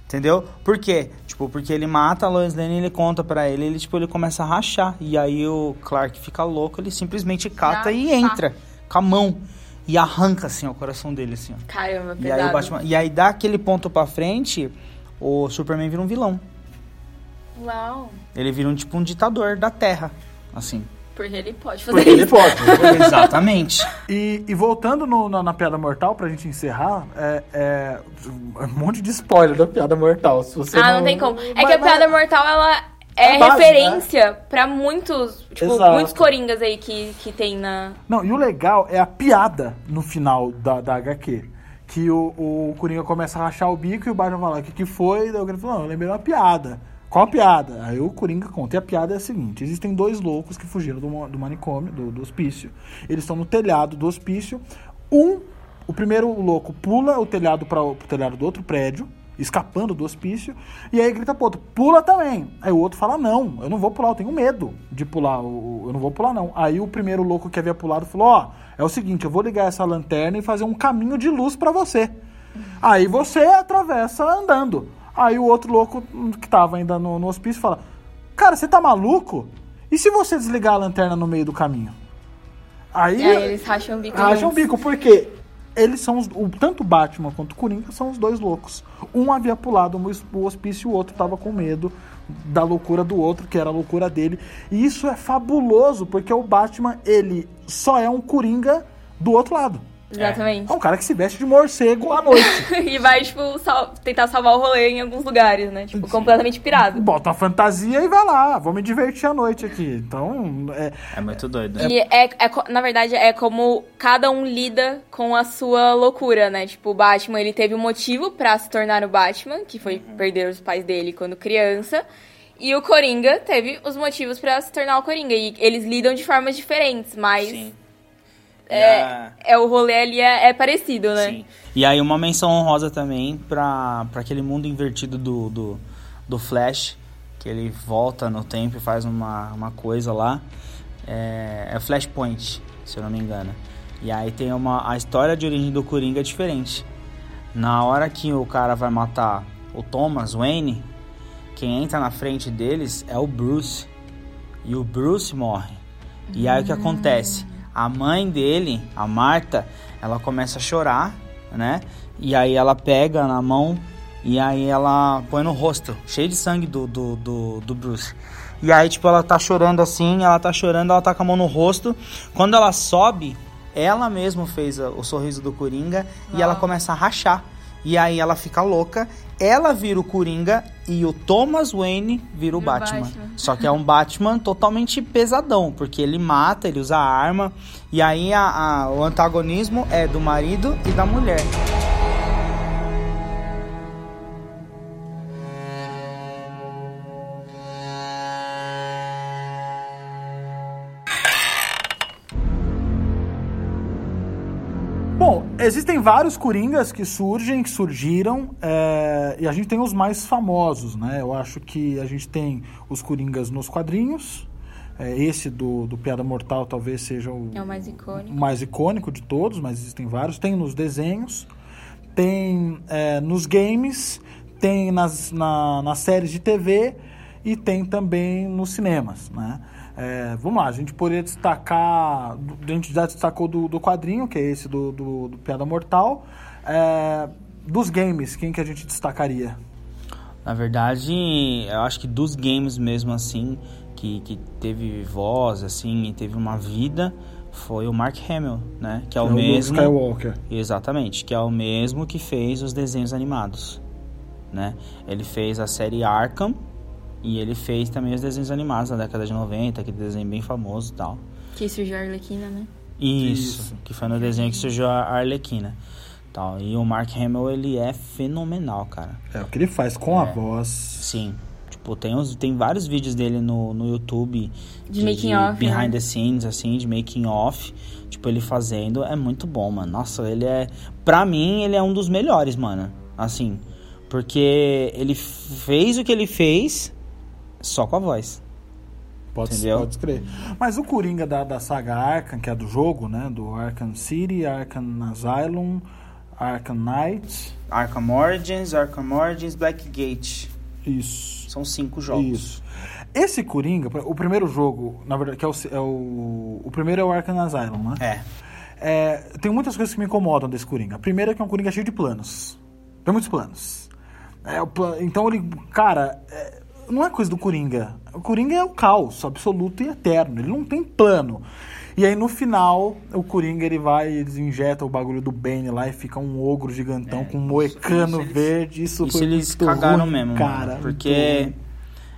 S7: Entendeu? Por quê? Tipo, porque ele mata a Lois Lane e ele conta pra ele, ele, tipo, ele começa a rachar. E aí o Clark fica louco, ele simplesmente cata
S3: Ah,
S7: e
S3: tá.
S7: entra com a mão. E arranca, assim, ó, o coração dele, assim, ó.
S3: Caramba,
S7: E aí, o Batman, e aí dá aquele ponto pra frente, o Superman vira um vilão.
S3: Uau.
S7: Ele vira um tipo um ditador da Terra. Assim.
S3: Porque ele pode fazer
S1: Porque ele
S3: isso.
S1: pode.
S7: Exatamente.
S1: E, e voltando no- na, na Piada Mortal, pra gente encerrar, é, é um monte de spoiler da Piada Mortal. Se você
S3: Ah, não tem como. É
S1: Mas-
S3: que a
S1: mas-
S3: Piada Mortal, ela é,
S1: É base,
S3: referência pra muitos, tipo,
S1: Exato.
S3: muitos coringas aí que, que tem na...
S1: Não, e o legal é a piada no final da, da HQ. Que o, o Coringa começa a rachar o bico e o Batman fala, o que, que foi? Daí o cara fala, não, eu lembrei uma piada. Qual a piada? Aí o Coringa conta. E a piada é a seguinte: existem dois loucos que fugiram do, do manicômio, do, do hospício. Eles estão no telhado do hospício. Um, o primeiro louco pula o telhado para o telhado do outro prédio. Escapando do hospício, e aí grita pro outro, pula também. Aí o outro fala, não, eu não vou pular, eu tenho medo de pular, eu não vou pular não. Aí o primeiro louco que havia pulado falou, ó, é o seguinte, eu vou ligar essa lanterna e fazer um caminho de luz para você. Aí você atravessa andando. Aí o outro louco que tava ainda no, no hospício fala, cara, você tá maluco? E se você desligar a lanterna no meio do caminho? Aí,
S3: aí eles racham o bico.
S1: Racham o bico, porque eles são os, o, tanto Batman quanto Coringa são os dois loucos. Um havia pulado o hos- o hospício o outro tava com medo da loucura do outro, que era a loucura dele. E isso é fabuloso, porque o Batman, ele só é um Coringa do outro lado.
S3: Exatamente.
S1: É um cara que se veste de morcego à noite.
S3: e vai, tipo, sal- tentar salvar o rolê em alguns lugares, né? Tipo, completamente pirado.
S1: Bota a fantasia e vai lá, vou me divertir à noite aqui. Então, é,
S7: É muito doido.
S3: E é, é na verdade, é como cada um lida com a sua loucura, né? Tipo, o Batman, ele teve um motivo pra se tornar o Batman, que foi perder os pais dele quando criança. E o Coringa teve os motivos pra se tornar o Coringa. E eles lidam de formas diferentes, mas
S7: Sim.
S3: É, é o rolê ali é, é parecido, né?
S7: Sim. E aí uma menção honrosa também pra, pra aquele mundo invertido do, do, do Flash, que ele volta no tempo e faz uma, uma coisa lá. É, é Flashpoint, se eu não me engano. E aí tem uma. A história de origem do Coringa é diferente. Na hora que o cara vai matar o Thomas Wayne, quem entra na frente deles é o Bruce. E o Bruce morre. E aí o que acontece? A mãe dele, a Marta, ela começa a chorar, né? E aí ela pega na mão e aí ela põe no rosto, cheio de sangue do, do, do, do Bruce. E aí, tipo, ela tá chorando assim, ela tá chorando, ela tá com a mão no rosto. Quando ela sobe, ela mesma fez o sorriso do Coringa e ela começa a rachar. E aí ela fica louca, ela vira o Coringa e o Thomas Wayne vira o Batman.
S3: Batman.
S7: Só que é um Batman totalmente pesadão, porque ele mata, ele usa arma, e aí a- a- o antagonismo é do marido e da mulher.
S1: Existem vários Coringas que surgem, que surgiram, é, e a gente tem os mais famosos, né? Eu acho que a gente tem os Coringas nos quadrinhos. é, esse do, do Piada Mortal talvez seja o,
S3: É o mais icônico.
S1: mais icônico de todos, mas existem vários. Tem nos desenhos, tem é, nos games, tem nas, na- nas séries de TV e tem também nos cinemas, né? É, vamos lá, a gente poderia destacar, a gente já destacou do, do quadrinho, que é esse do, do, do Piada Mortal. É, dos games, quem que a gente destacaria?
S7: Na verdade, eu acho que dos games mesmo assim, que, que teve voz, assim, e teve uma vida, foi o Mark Hamill, né? Que é o
S1: É Luke
S7: mesmo.
S1: Skywalker.
S7: Exatamente, que é o mesmo que fez os desenhos animados, né? Ele fez a série Arkham e ele fez também os desenhos animados da década de 90, aquele desenho bem famoso e tal.
S3: Que surgiu a Arlequina, né?
S7: Isso,
S1: Isso.
S7: que foi no desenho que surgiu a Arlequina. Tal. E o Mark Hamill, ele é fenomenal, cara.
S1: É, o que ele faz com a
S7: É.
S1: voz.
S7: Sim. Tipo, tem, uns, tem vários vídeos dele no, no YouTube.
S3: De making off,
S7: Behind
S3: né?
S7: the scenes, assim, de making off. Tipo, ele fazendo. É muito bom, mano. Nossa, ele é... Pra mim, ele é um dos melhores, mano. Assim. Porque ele fez o que ele fez só com a voz.
S1: Pode,
S7: Entendeu?
S1: pode crer. Mas o Coringa da, da saga Arkham, que é do jogo, né? Do Arkham City, Arkham Asylum, Arkham Knight.
S7: Arkham Origins, Arkham Origins, Blackgate.
S1: Isso.
S7: São cinco jogos.
S1: Isso. Esse Coringa, o primeiro jogo, na verdade, que é o, é o. O primeiro é o Arkham Asylum, né?
S7: É.
S1: É, tem muitas coisas que me incomodam desse Coringa. A primeira é que é um Coringa cheio de planos. Tem muitos planos. É, então ele. Cara, é, não é coisa do Coringa. O Coringa é o caos absoluto e eterno. Ele não tem plano. E aí no final, o Coringa ele vai e eles injetam o bagulho do Bane lá e fica um ogro gigantão com um moecano
S7: isso
S1: verde. Isso,
S7: Isso
S1: foi
S7: eles cagaram
S1: ruim,
S7: mesmo,
S1: cara.
S7: Porque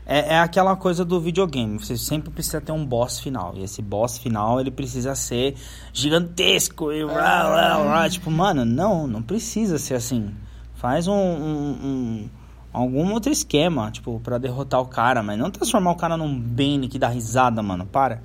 S7: é, é aquela coisa do videogame. Você sempre precisa ter um boss final. E esse boss final, ele precisa ser gigantesco e rá. Tipo, mano, não, não precisa ser assim. Faz um... um- um- algum outro esquema, tipo, pra derrotar o cara. Mas não transformar o cara num Bane que dá risada, mano. Para.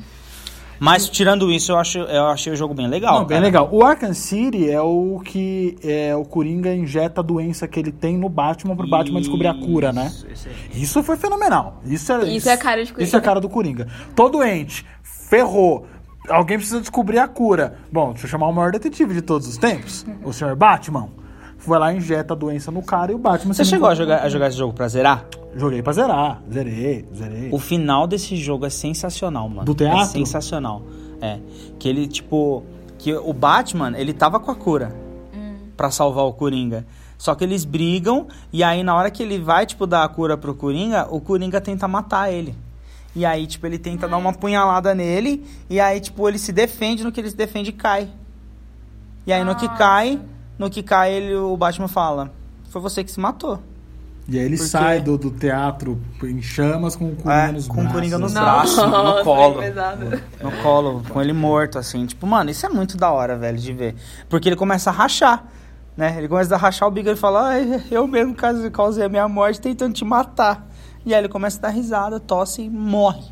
S7: Mas tirando isso, eu, acho, eu achei o jogo bem legal.
S1: Não, bem
S7: cara.
S1: legal. O Arkham City é o que é, o Coringa injeta a doença que ele tem no Batman pro Batman descobrir a cura, né?
S7: Isso, isso.
S1: Isso foi fenomenal. Isso é,
S3: Isso é a cara de Coringa.
S1: Isso é a cara do Coringa. Tô doente, ferrou. Alguém precisa descobrir a cura. Bom, deixa eu chamar o maior detetive de todos os tempos, o senhor Batman. Foi lá, injeta a doença no cara e o Batman...
S7: Você
S1: se
S7: chegou a jogar, a jogar esse jogo pra zerar?
S1: Joguei pra zerar. Zerei, zerei.
S7: O final desse jogo é sensacional, mano.
S1: Do teatro?
S7: É sensacional. É. Que ele, tipo. Que o Batman, ele tava com a cura pra salvar o Coringa. Só que eles brigam e aí na hora que ele vai, tipo, dar a cura pro Coringa, o Coringa tenta matar ele. E aí, tipo, ele tenta dar uma punhalada nele e aí, tipo, ele se defende, no que ele se defende, cai. E aí no que cai, no que cai, ele, o Batman fala: Foi você que se matou.
S1: E aí ele
S7: Porque-
S1: sai do, do teatro em chamas com o Coringa
S7: É,
S1: nos
S7: com o
S1: braços.
S7: Coringa nos braços, no colo.
S3: pesado.
S7: no colo, com ele morto, assim. Tipo, mano, isso é muito da hora, velho, de ver. Porque ele começa a rachar, né? Ele começa a rachar o bico e ele fala, ai, eu mesmo causei- causei a minha morte tentando te matar. E aí ele começa a dar risada, tosse e morre.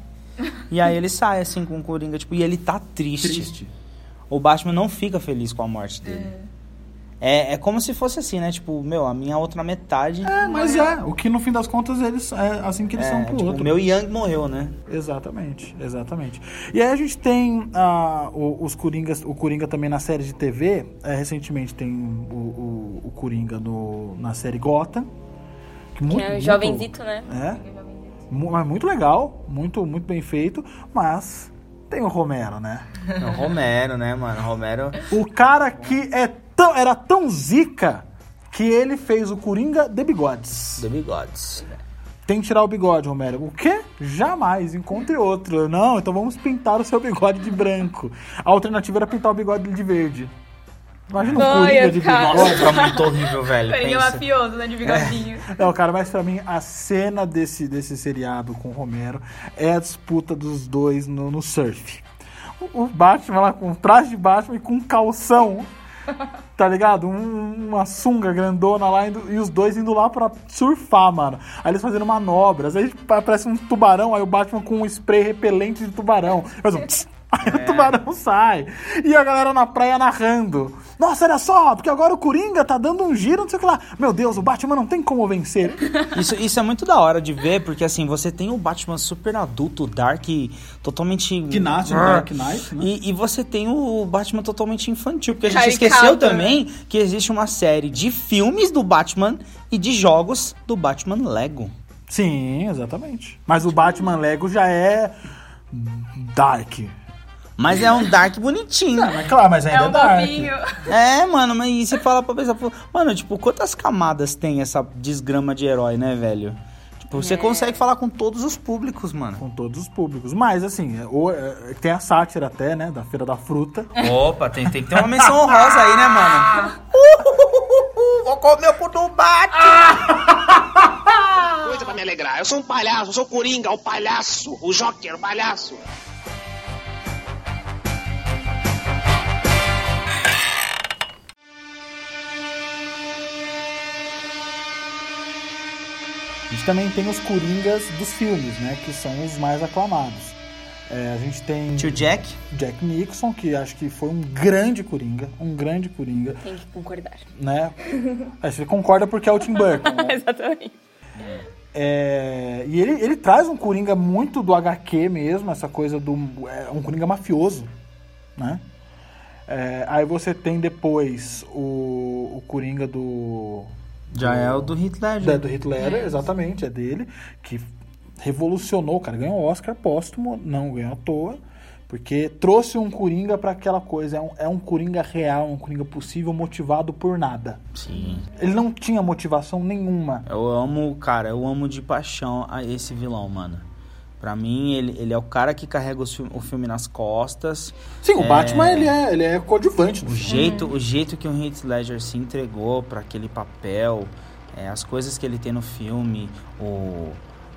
S7: E aí ele sai, assim, com o Coringa, tipo, e ele tá triste.
S1: Triste.
S7: O Batman não fica feliz com a morte dele. É, é como se fosse assim, né? Tipo, meu, a minha outra metade...
S1: É, mas é. O que no fim das contas eles é assim que eles
S7: é,
S1: são pro
S7: tipo,
S1: outro.
S7: o meu Yang morreu, né?
S1: Exatamente, exatamente. E aí a gente tem o- os Coringas, o Coringa também na série de TV. É, recentemente tem o, o, o Coringa no, na série Gotham. Que,
S3: Que
S1: muito-
S3: é o jovenzito, né?
S1: É. mas muito legal, muito, muito bem feito. Mas tem o Romero, né?
S7: O Romero, né, mano? O Romero...
S1: O cara que é tão, era tão zica que ele fez o Coringa de bigodes.
S7: The Bigodes.
S1: Tem que tirar o bigode, Romero. O quê? Jamais. Encontre outro. Não, então vamos pintar o seu bigode de branco. A alternativa era pintar o bigode de verde. Imagina um
S3: Ai,
S1: Coringa
S3: ia
S1: de
S3: ficar-
S7: Nossa,
S1: bigode.
S7: fica muito horrível, velho.
S3: Coringa
S7: Pensa.
S3: mafioso, né? De bigodinho.
S1: Não, cara, mas pra mim a cena desse, desse seriado com o Romero é a disputa dos dois no, no surf. O, o Batman lá com traje de Batman e com calção, tá ligado? Um- uma sunga grandona lá indo- e os dois indo lá pra surfar, mano. Aí eles fazendo manobras, aí parece um tubarão, aí o Batman com um spray repelente de tubarão. Aí o tubarão sai. E a galera na praia narrando. Nossa, olha só, porque agora o Coringa tá dando um giro, não sei o que lá. Meu Deus, o Batman não tem como vencer.
S7: Isso, isso é muito da hora de ver, porque assim, você tem o Batman super adulto, Dark, totalmente.
S1: Que nasce no Dark Knight, né?
S7: E, e você tem o Batman totalmente infantil, porque a gente
S3: Caricato,
S7: esqueceu
S3: né?
S7: também que existe uma série de filmes do Batman e de jogos do Batman Lego.
S1: Sim, exatamente. Mas o Batman Lego já é dark.
S7: Mas é um Dark bonitinho.
S1: É claro, mas ainda
S3: É
S1: é,
S3: um
S1: dark.
S3: bobinho.
S7: É, mano, mas e você fala pra pensar, mano, tipo, quantas camadas tem essa desgrama de herói, né, velho? Tipo, você consegue falar com todos os públicos, mano.
S1: Com todos os públicos. Mas, assim, é, o- é, tem a sátira até, né? Da Feira da Fruta.
S7: Opa, tem, tem que ter uma menção honrosa aí, né, mano? Uh, vou comer o cu do!
S9: Coisa pra me alegrar. Eu sou um palhaço, eu sou o Coringa, o palhaço, o Joker, o palhaço.
S1: Gente também tem os Coringas dos filmes, né? Que são os mais aclamados. É, a gente tem
S7: Tio Jack?
S1: Jack Nixon, que acho que foi um grande Coringa. Um grande Coringa,
S3: Tem que concordar.
S1: né? Aí você concorda porque é o Tim Burton. né?
S3: Exatamente.
S1: É, e ele, ele traz um Coringa muito do HQ mesmo, essa coisa do. É, um Coringa mafioso, né? É, aí você tem depois o, o Coringa do.
S7: Já é o do
S1: da-
S7: Ledger.
S1: do Hitler, exatamente, é dele, que revolucionou, cara, ganhou o Oscar póstumo, não ganhou à toa, porque trouxe um Coringa pra aquela coisa, é um, é um Coringa real, um Coringa possível, motivado por nada.
S7: Sim.
S1: Ele não tinha motivação nenhuma.
S7: Eu amo, cara, eu amo de paixão a esse vilão, mano. Pra mim, ele, ele é o cara que carrega os fi- o filme nas costas.
S1: Sim, o
S7: É.
S1: Batman, ele é, ele é coadjuvante
S7: O
S1: filme.
S7: jeito, o jeito que o Heath Ledger se entregou pra aquele papel, é, as coisas que ele tem no filme, o,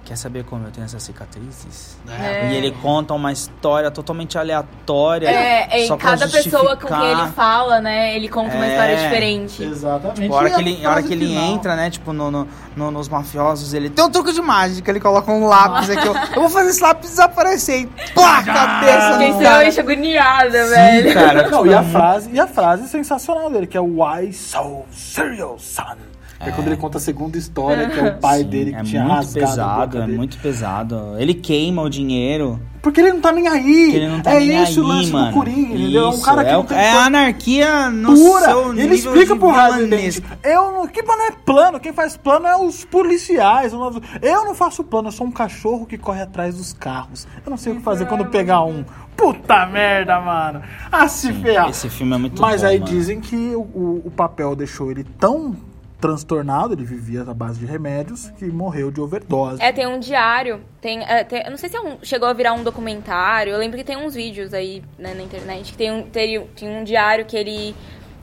S7: quer saber como eu tenho essas cicatrizes?
S3: É.
S7: E ele conta uma história totalmente aleatória.
S3: É, é,
S7: só pra
S3: cada pessoa com quem ele fala, né? Ele conta uma
S7: É.
S3: história diferente.
S1: Exatamente.
S7: Tipo, a hora que ele, a hora que ele
S1: final?
S7: entra, né, tipo, no, no- no- nos mafiosos, ele tem um truque de mágica, ele coloca um lápis aqui, eu, eu vou fazer esse lápis desaparecer e pá, cabeça
S3: Fiquei
S7: do cara.
S3: extremamente agoniada, velho.
S7: cara,
S1: Não,
S7: tipo,
S1: e a
S7: é
S1: frase, e a frase sensacional dele, que é Why so serious, son? É, quando ele conta a segunda história, que é o pai
S7: Sim,
S1: dele que
S7: é
S1: tinha
S7: muito
S1: rasgado a
S7: pesado, é muito pesado. Ele queima o dinheiro.
S1: Porque ele não tá nem aí.
S7: Ele tá
S1: é
S7: nem
S1: esse o
S7: aí,
S1: lance
S7: mano.
S1: do Coringa, entendeu? É um cara que
S7: é,
S1: não
S7: o-
S1: tem
S7: é
S1: plano.
S7: anarquia no
S1: pura.
S7: seu
S1: Ele explica pro
S7: vilanesco.
S1: Eu. Que mano é plano? Quem faz plano é os policiais. Eu não faço plano, eu sou um cachorro que corre atrás dos carros. Eu não sei o que fazer quando pegar um. Puta merda, mano. Ah, se ferrar.
S7: Esse filme é muito
S1: Mas
S7: bom,
S1: aí
S7: mano.
S1: dizem que o, o, o papel deixou ele tão transtornado, ele vivia à base de remédios, que morreu de overdose.
S3: É, tem um diário, tem, é, tem- eu não sei se é um- chegou a virar um documentário, eu lembro que tem uns vídeos aí né, na internet, que tem um, teria- tinha um diário que ele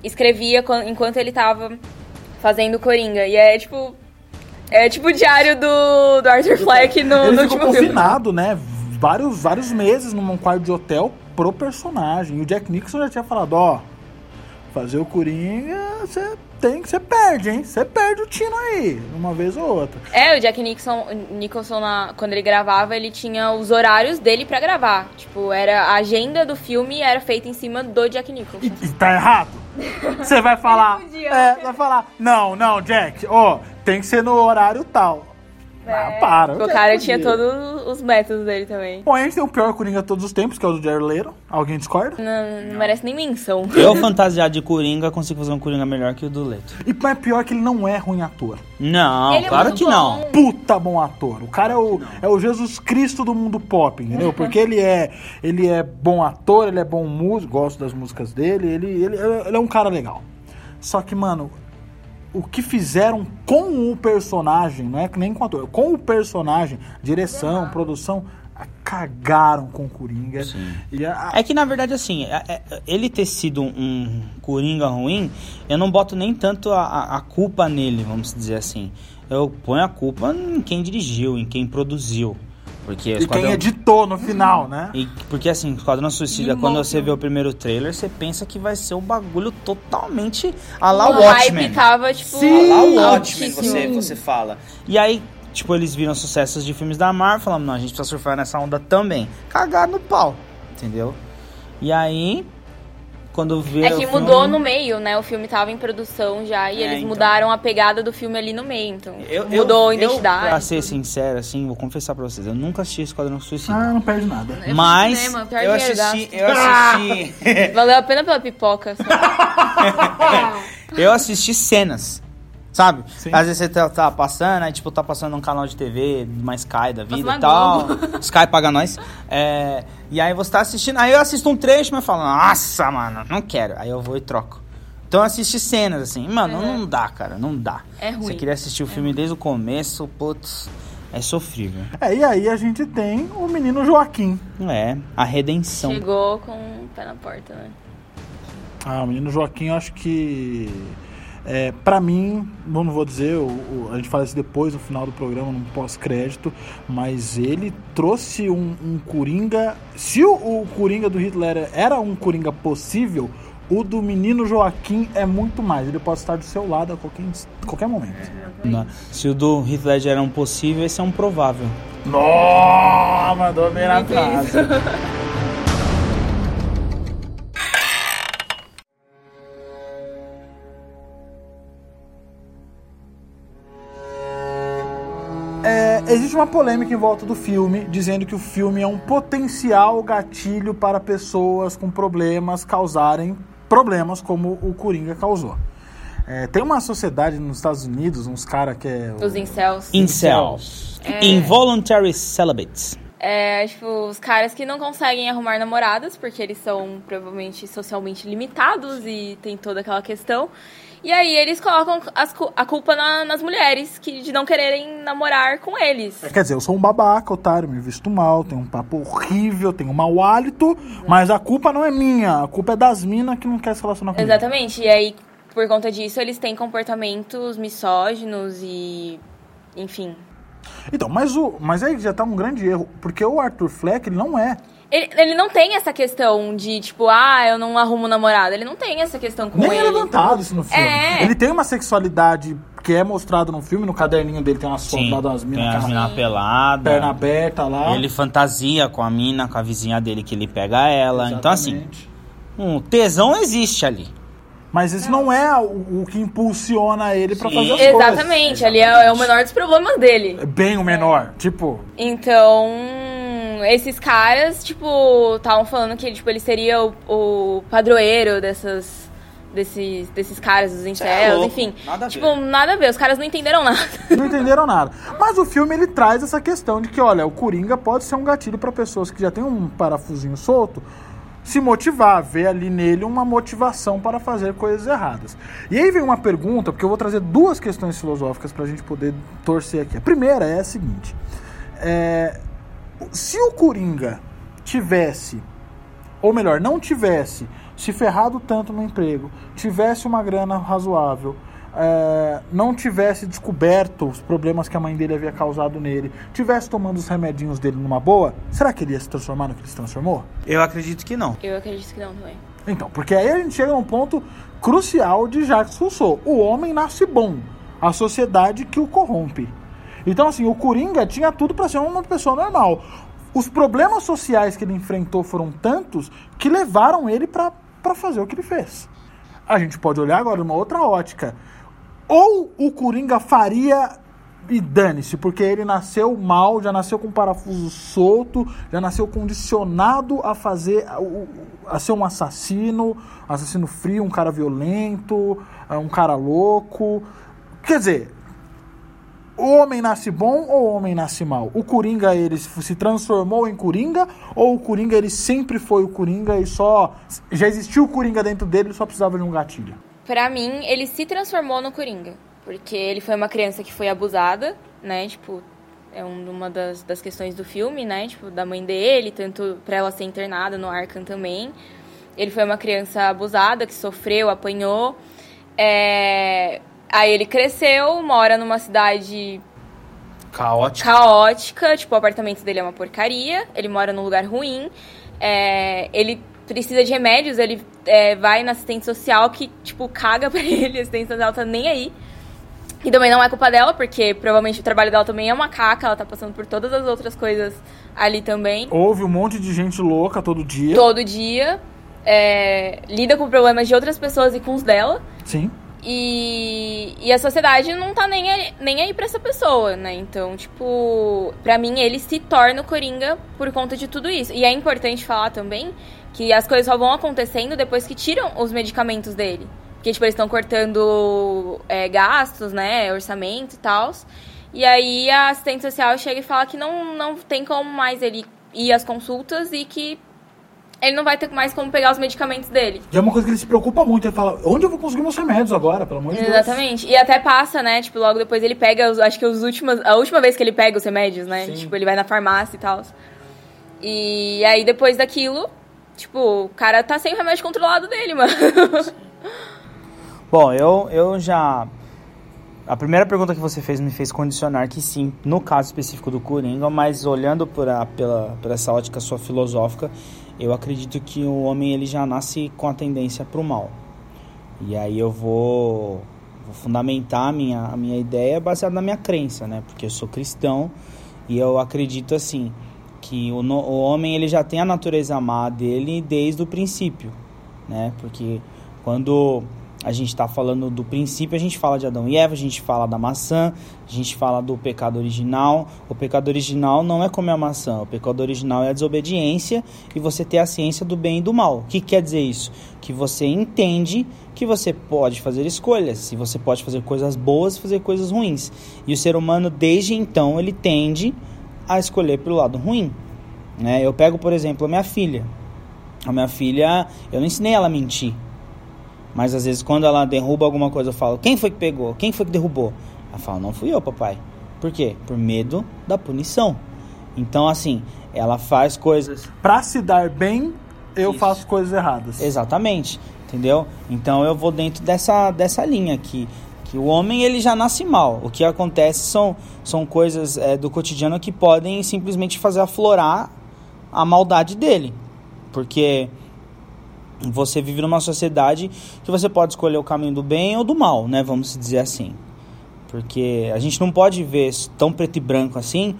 S3: escrevia quan- enquanto ele tava fazendo Coringa, e é tipo, é tipo o diário do, do Arthur Fleck no,
S1: ele
S3: no
S1: ficou
S3: último filme.
S1: confinado, né? Vários, vários meses num quarto de hotel pro personagem. E o Jack Nixon já tinha falado, ó, fazer o Coringa, você tem que você perde, hein? Você perde o tino aí, uma vez ou outra.
S3: É, o Jack Nixon, Nicholson, na- quando ele gravava, ele tinha os horários dele pra gravar. Tipo, era a agenda do filme era feita em cima do Jack Nicholson.
S1: E, e tá errado? Você vai falar.
S3: podia,
S1: é, vai falar. Não, não, Jack, ó, tem que ser no horário tal. Ah, para.
S3: O cara
S1: podia.
S3: tinha todos os métodos dele também.
S1: Bom, a gente tem o pior Coringa de todos os tempos, que é o do Jared Leto. Alguém discorda?
S3: Não, não merece nem menção.
S7: Eu, fantasiado de Coringa, consigo fazer um Coringa melhor que o do Leto.
S1: E mas pior que ele não é ruim ator.
S7: Não,
S3: Ele é
S7: claro
S3: muito
S7: que
S3: bom.
S7: não.
S1: puta bom ator. O cara é o, é o Jesus Cristo do mundo pop, entendeu? Porque ele é, ele é bom ator, ele é bom músico, gosto das músicas dele, ele, ele, ele é um cara legal. Só que, mano, o que fizeram com o personagem, não é que nem com o ator, com o personagem, direção, produção, cagaram com o Coringa. E a-
S7: É que na verdade, assim, é- é- ele ter sido um Coringa ruim, eu não boto nem tanto a, a- a culpa nele, vamos dizer assim. Eu ponho a culpa em quem dirigiu, em quem produziu. Porque
S1: e quem editou no final, né?
S7: E- porque assim, Esquadrão Suicida,
S3: E
S7: quando você vê o primeiro trailer, você pensa que vai ser um bagulho totalmente a lá
S3: o
S7: Watchmen.
S3: hype tava, tipo,
S7: A lá Watchmen, você, você fala. E aí, tipo, eles viram sucessos de filmes da Marvel, falando, não, a gente precisa surfar nessa onda também. Cagar no pau, entendeu? E aí, quando vê
S3: É que
S7: filme-
S3: mudou no meio, né? O filme tava em produção já e
S7: É,
S3: eles
S7: então.
S3: mudaram a pegada do filme ali no meio. Então,
S7: Eu, eu-
S3: mudou a
S7: eu,
S3: identidade.
S7: pra ser sincero, assim, vou confessar pra vocês, eu nunca assisti Esquadrão Suicida.
S1: Ah, não perde nada.
S3: Eu
S7: mas
S3: fui no cinema, pior
S7: eu assisti, eu assisti,
S3: Valeu a pena pela pipoca.
S7: eu assisti cenas. Sabe?
S1: Sim.
S7: Às vezes você tá, tá passando, aí tipo, tá passando um canal de TV, uma Sky da vida e tal. Sky paga nós. É, e aí você tá assistindo, aí eu assisto um trecho, mas eu falo, nossa, mano, não quero. Aí eu vou e troco. Então eu assisti cenas, assim, mano, não dá, cara, não dá.
S3: É ruim.
S7: Você queria assistir o filme desde o começo, putz, é sofrível.
S1: É, e aí a gente tem o menino Joaquim.
S7: É, a redenção.
S3: Chegou com o pé na porta, né?
S1: Ah, o menino Joaquim, eu acho que. É, para mim, não vou dizer, o, o- a gente fala isso depois, no final do programa, no pós-crédito, mas ele trouxe um, um Coringa. Se o, o Coringa do Hitler era um Coringa possível, o do menino Joaquim é muito mais. Ele pode estar do seu lado a qualquer, qualquer momento.
S7: Né? Se o do Ledger era um possível, esse é um provável.
S1: Nossa, mandou bem na casa. Existe uma polêmica em volta do filme, dizendo que o filme é um potencial gatilho para pessoas com problemas causarem problemas como o Coringa causou. É, tem uma sociedade nos Estados Unidos, uns caras que é. o-
S3: Os incels.
S7: Incels.
S3: É.
S7: Involuntary celibates.
S3: É, tipo, os caras que não conseguem arrumar namoradas, porque eles são provavelmente socialmente limitados e tem toda aquela questão. E aí eles colocam as a culpa na- nas mulheres que, de não quererem namorar com eles.
S1: Quer dizer, eu sou um babaca, otário, me visto mal, tenho um papo horrível, tenho um mau hálito, mas a culpa não é minha, a culpa é das minas que não quer se relacionar comigo.
S3: Exatamente. E aí, por conta disso, eles têm comportamentos misóginos e. Enfim.
S1: Então, mas, o, mas aí já tá um grande erro, porque o Arthur Fleck, ele não é.
S3: Ele, ele não tem essa questão de, tipo, ah, eu não arrumo namorado. Ele não tem essa questão com
S1: Nem é
S3: ele.
S1: levantado isso no filme.
S3: É.
S1: Ele tem uma sexualidade que é mostrado no filme, no caderninho dele tem umas fotos lá das
S7: tem
S1: minas
S7: as
S1: com a
S7: minas peladas.
S1: perna aberta lá.
S7: Ele fantasia com a mina, com a vizinha dele que ele pega ela. Então, assim,
S1: Exatamente.
S7: um tesão existe ali.
S1: Mas isso não é o, o que impulsiona ele pra
S7: Sim.
S1: fazer as coisas.
S3: Exatamente, ali é, é o menor dos problemas dele.
S1: É bem o menor. Tipo,
S3: Então, esses caras, tipo, estavam falando que tipo, ele seria o, o padroeiro dessas. Desses, desses caras, dos
S7: é
S3: incels,
S7: louco,
S3: enfim.
S7: nada a ver.
S3: tipo, nada a ver. Os caras não entenderam nada.
S1: não entenderam nada. Mas o filme ele traz essa questão de que, olha, o Coringa pode ser um gatilho pra pessoas que já tem um parafusinho solto se motivar, ver ali nele uma motivação para fazer coisas erradas. E aí vem uma pergunta, porque eu vou trazer duas questões filosóficas pra gente poder torcer aqui. A primeira é a seguinte: é, se o Coringa tivesse, ou melhor, não tivesse se ferrado tanto no emprego, tivesse uma grana razoável, é, não tivesse descoberto os problemas que a mãe dele havia causado nele, tivesse tomando os remedinhos dele numa boa, será que ele ia se transformar no que ele se transformou?
S7: Eu acredito que não.
S3: Eu acredito que não também.
S1: Então, porque aí a gente chega num ponto crucial de Jacques Rousseau. O homem nasce bom, a sociedade que o corrompe. Então, assim, o Coringa tinha tudo para ser uma pessoa normal. Os problemas sociais que ele enfrentou foram tantos que levaram ele para fazer o que ele fez. A gente pode olhar agora numa outra ótica. Ou o Coringa faria e dane-se, porque ele nasceu mal, já nasceu com parafuso solto, já nasceu condicionado a fazer, a ser um assassino, assassino frio, um cara violento, um cara louco. Quer dizer, o homem nasce bom ou o homem nasce mal? O Coringa ele se transformou em Coringa ou o Coringa ele sempre foi o Coringa e só já existiu o Coringa dentro dele, ele só precisava de um gatilho?
S3: Pra mim, ele se transformou no Coringa. Porque ele foi uma criança que foi abusada, né? Tipo, é um- uma das, das questões do filme, né? Tipo, da mãe dele, tanto pra ela ser internada no Arkham também. Ele foi uma criança abusada, que sofreu, apanhou. É, Aí ele cresceu, mora numa cidade
S7: Caótico.
S3: caótica, tipo, o apartamento dele é uma porcaria, ele mora num lugar ruim, é, ele precisa de remédios, ele é, vai na assistente social que, tipo, caga pra ele, a assistente social tá nem aí. E também não é culpa dela, porque provavelmente o trabalho dela também é uma caca, ela tá passando por todas as outras coisas ali também.
S1: Houve um monte de gente louca todo dia.
S3: Todo dia. é, lida com problemas de outras pessoas e com os dela.
S1: Sim.
S3: E, e a sociedade não tá nem aí, nem aí pra essa pessoa, né? Então, tipo, pra mim ele se torna o Coringa por conta de tudo isso. E é importante falar também que as coisas só vão acontecendo depois que tiram os medicamentos dele. Porque, tipo, eles estão cortando é, gastos, né? Orçamento e tal. E aí a assistente social chega e fala que não, não tem como mais ele ir às consultas e que ele não vai ter mais como pegar os medicamentos dele.
S1: E é uma coisa que ele se preocupa muito. Ele fala, onde eu vou conseguir meus remédios agora, pelo amor de Deus?
S3: Exatamente. E até passa, né? Tipo, logo depois ele pega, os, acho que os últimos, a última vez que ele pega os remédios, né?
S1: Sim.
S3: Tipo, ele vai na farmácia e tal. E aí depois daquilo, tipo, o cara tá sem o remédio controlado dele, mano.
S7: Bom, eu, eu já. A primeira pergunta que você fez me fez condicionar que sim, no caso específico do Coringa, mas olhando por, a, pela, por essa ótica sua filosófica, eu acredito que o homem ele já nasce com a tendência para o mal. E aí eu vou, vou fundamentar a minha, a minha ideia baseada na minha crença, né? Porque eu sou cristão e eu acredito assim que o, no- o homem ele já tem a natureza má dele desde o princípio, né? Porque quando a gente está falando do princípio, a gente fala de Adão e Eva, a gente fala da maçã, a gente fala do pecado original. O pecado original não é comer a maçã, o pecado original é a desobediência e você ter a ciência do bem e do mal. O que quer dizer isso? Que você entende que você pode fazer escolhas, e você pode fazer coisas boas e fazer coisas ruins. E o ser humano, desde então, ele tende a escolher pelo lado ruim. Né? Eu pego, por exemplo, a minha filha. A minha filha, eu não ensinei ela a mentir. Mas às vezes quando ela derruba alguma coisa, eu falo: "Quem foi que pegou? Quem foi que derrubou?" Ela fala: "Não fui eu, papai." Por quê? Por medo da punição. Então assim, ela faz coisas
S1: Pra se dar bem, eu
S7: Isso.
S1: faço coisas erradas.
S7: Exatamente, entendeu? Então eu vou dentro dessa, dessa linha aqui, Que o homem ele já nasce mal. O que acontece são, são coisas é, do cotidiano que podem simplesmente fazer aflorar a maldade dele. Porque você vive numa sociedade que você pode escolher o caminho do bem ou do mal, né? Vamos dizer assim. Porque a gente não pode ver tão preto e branco assim,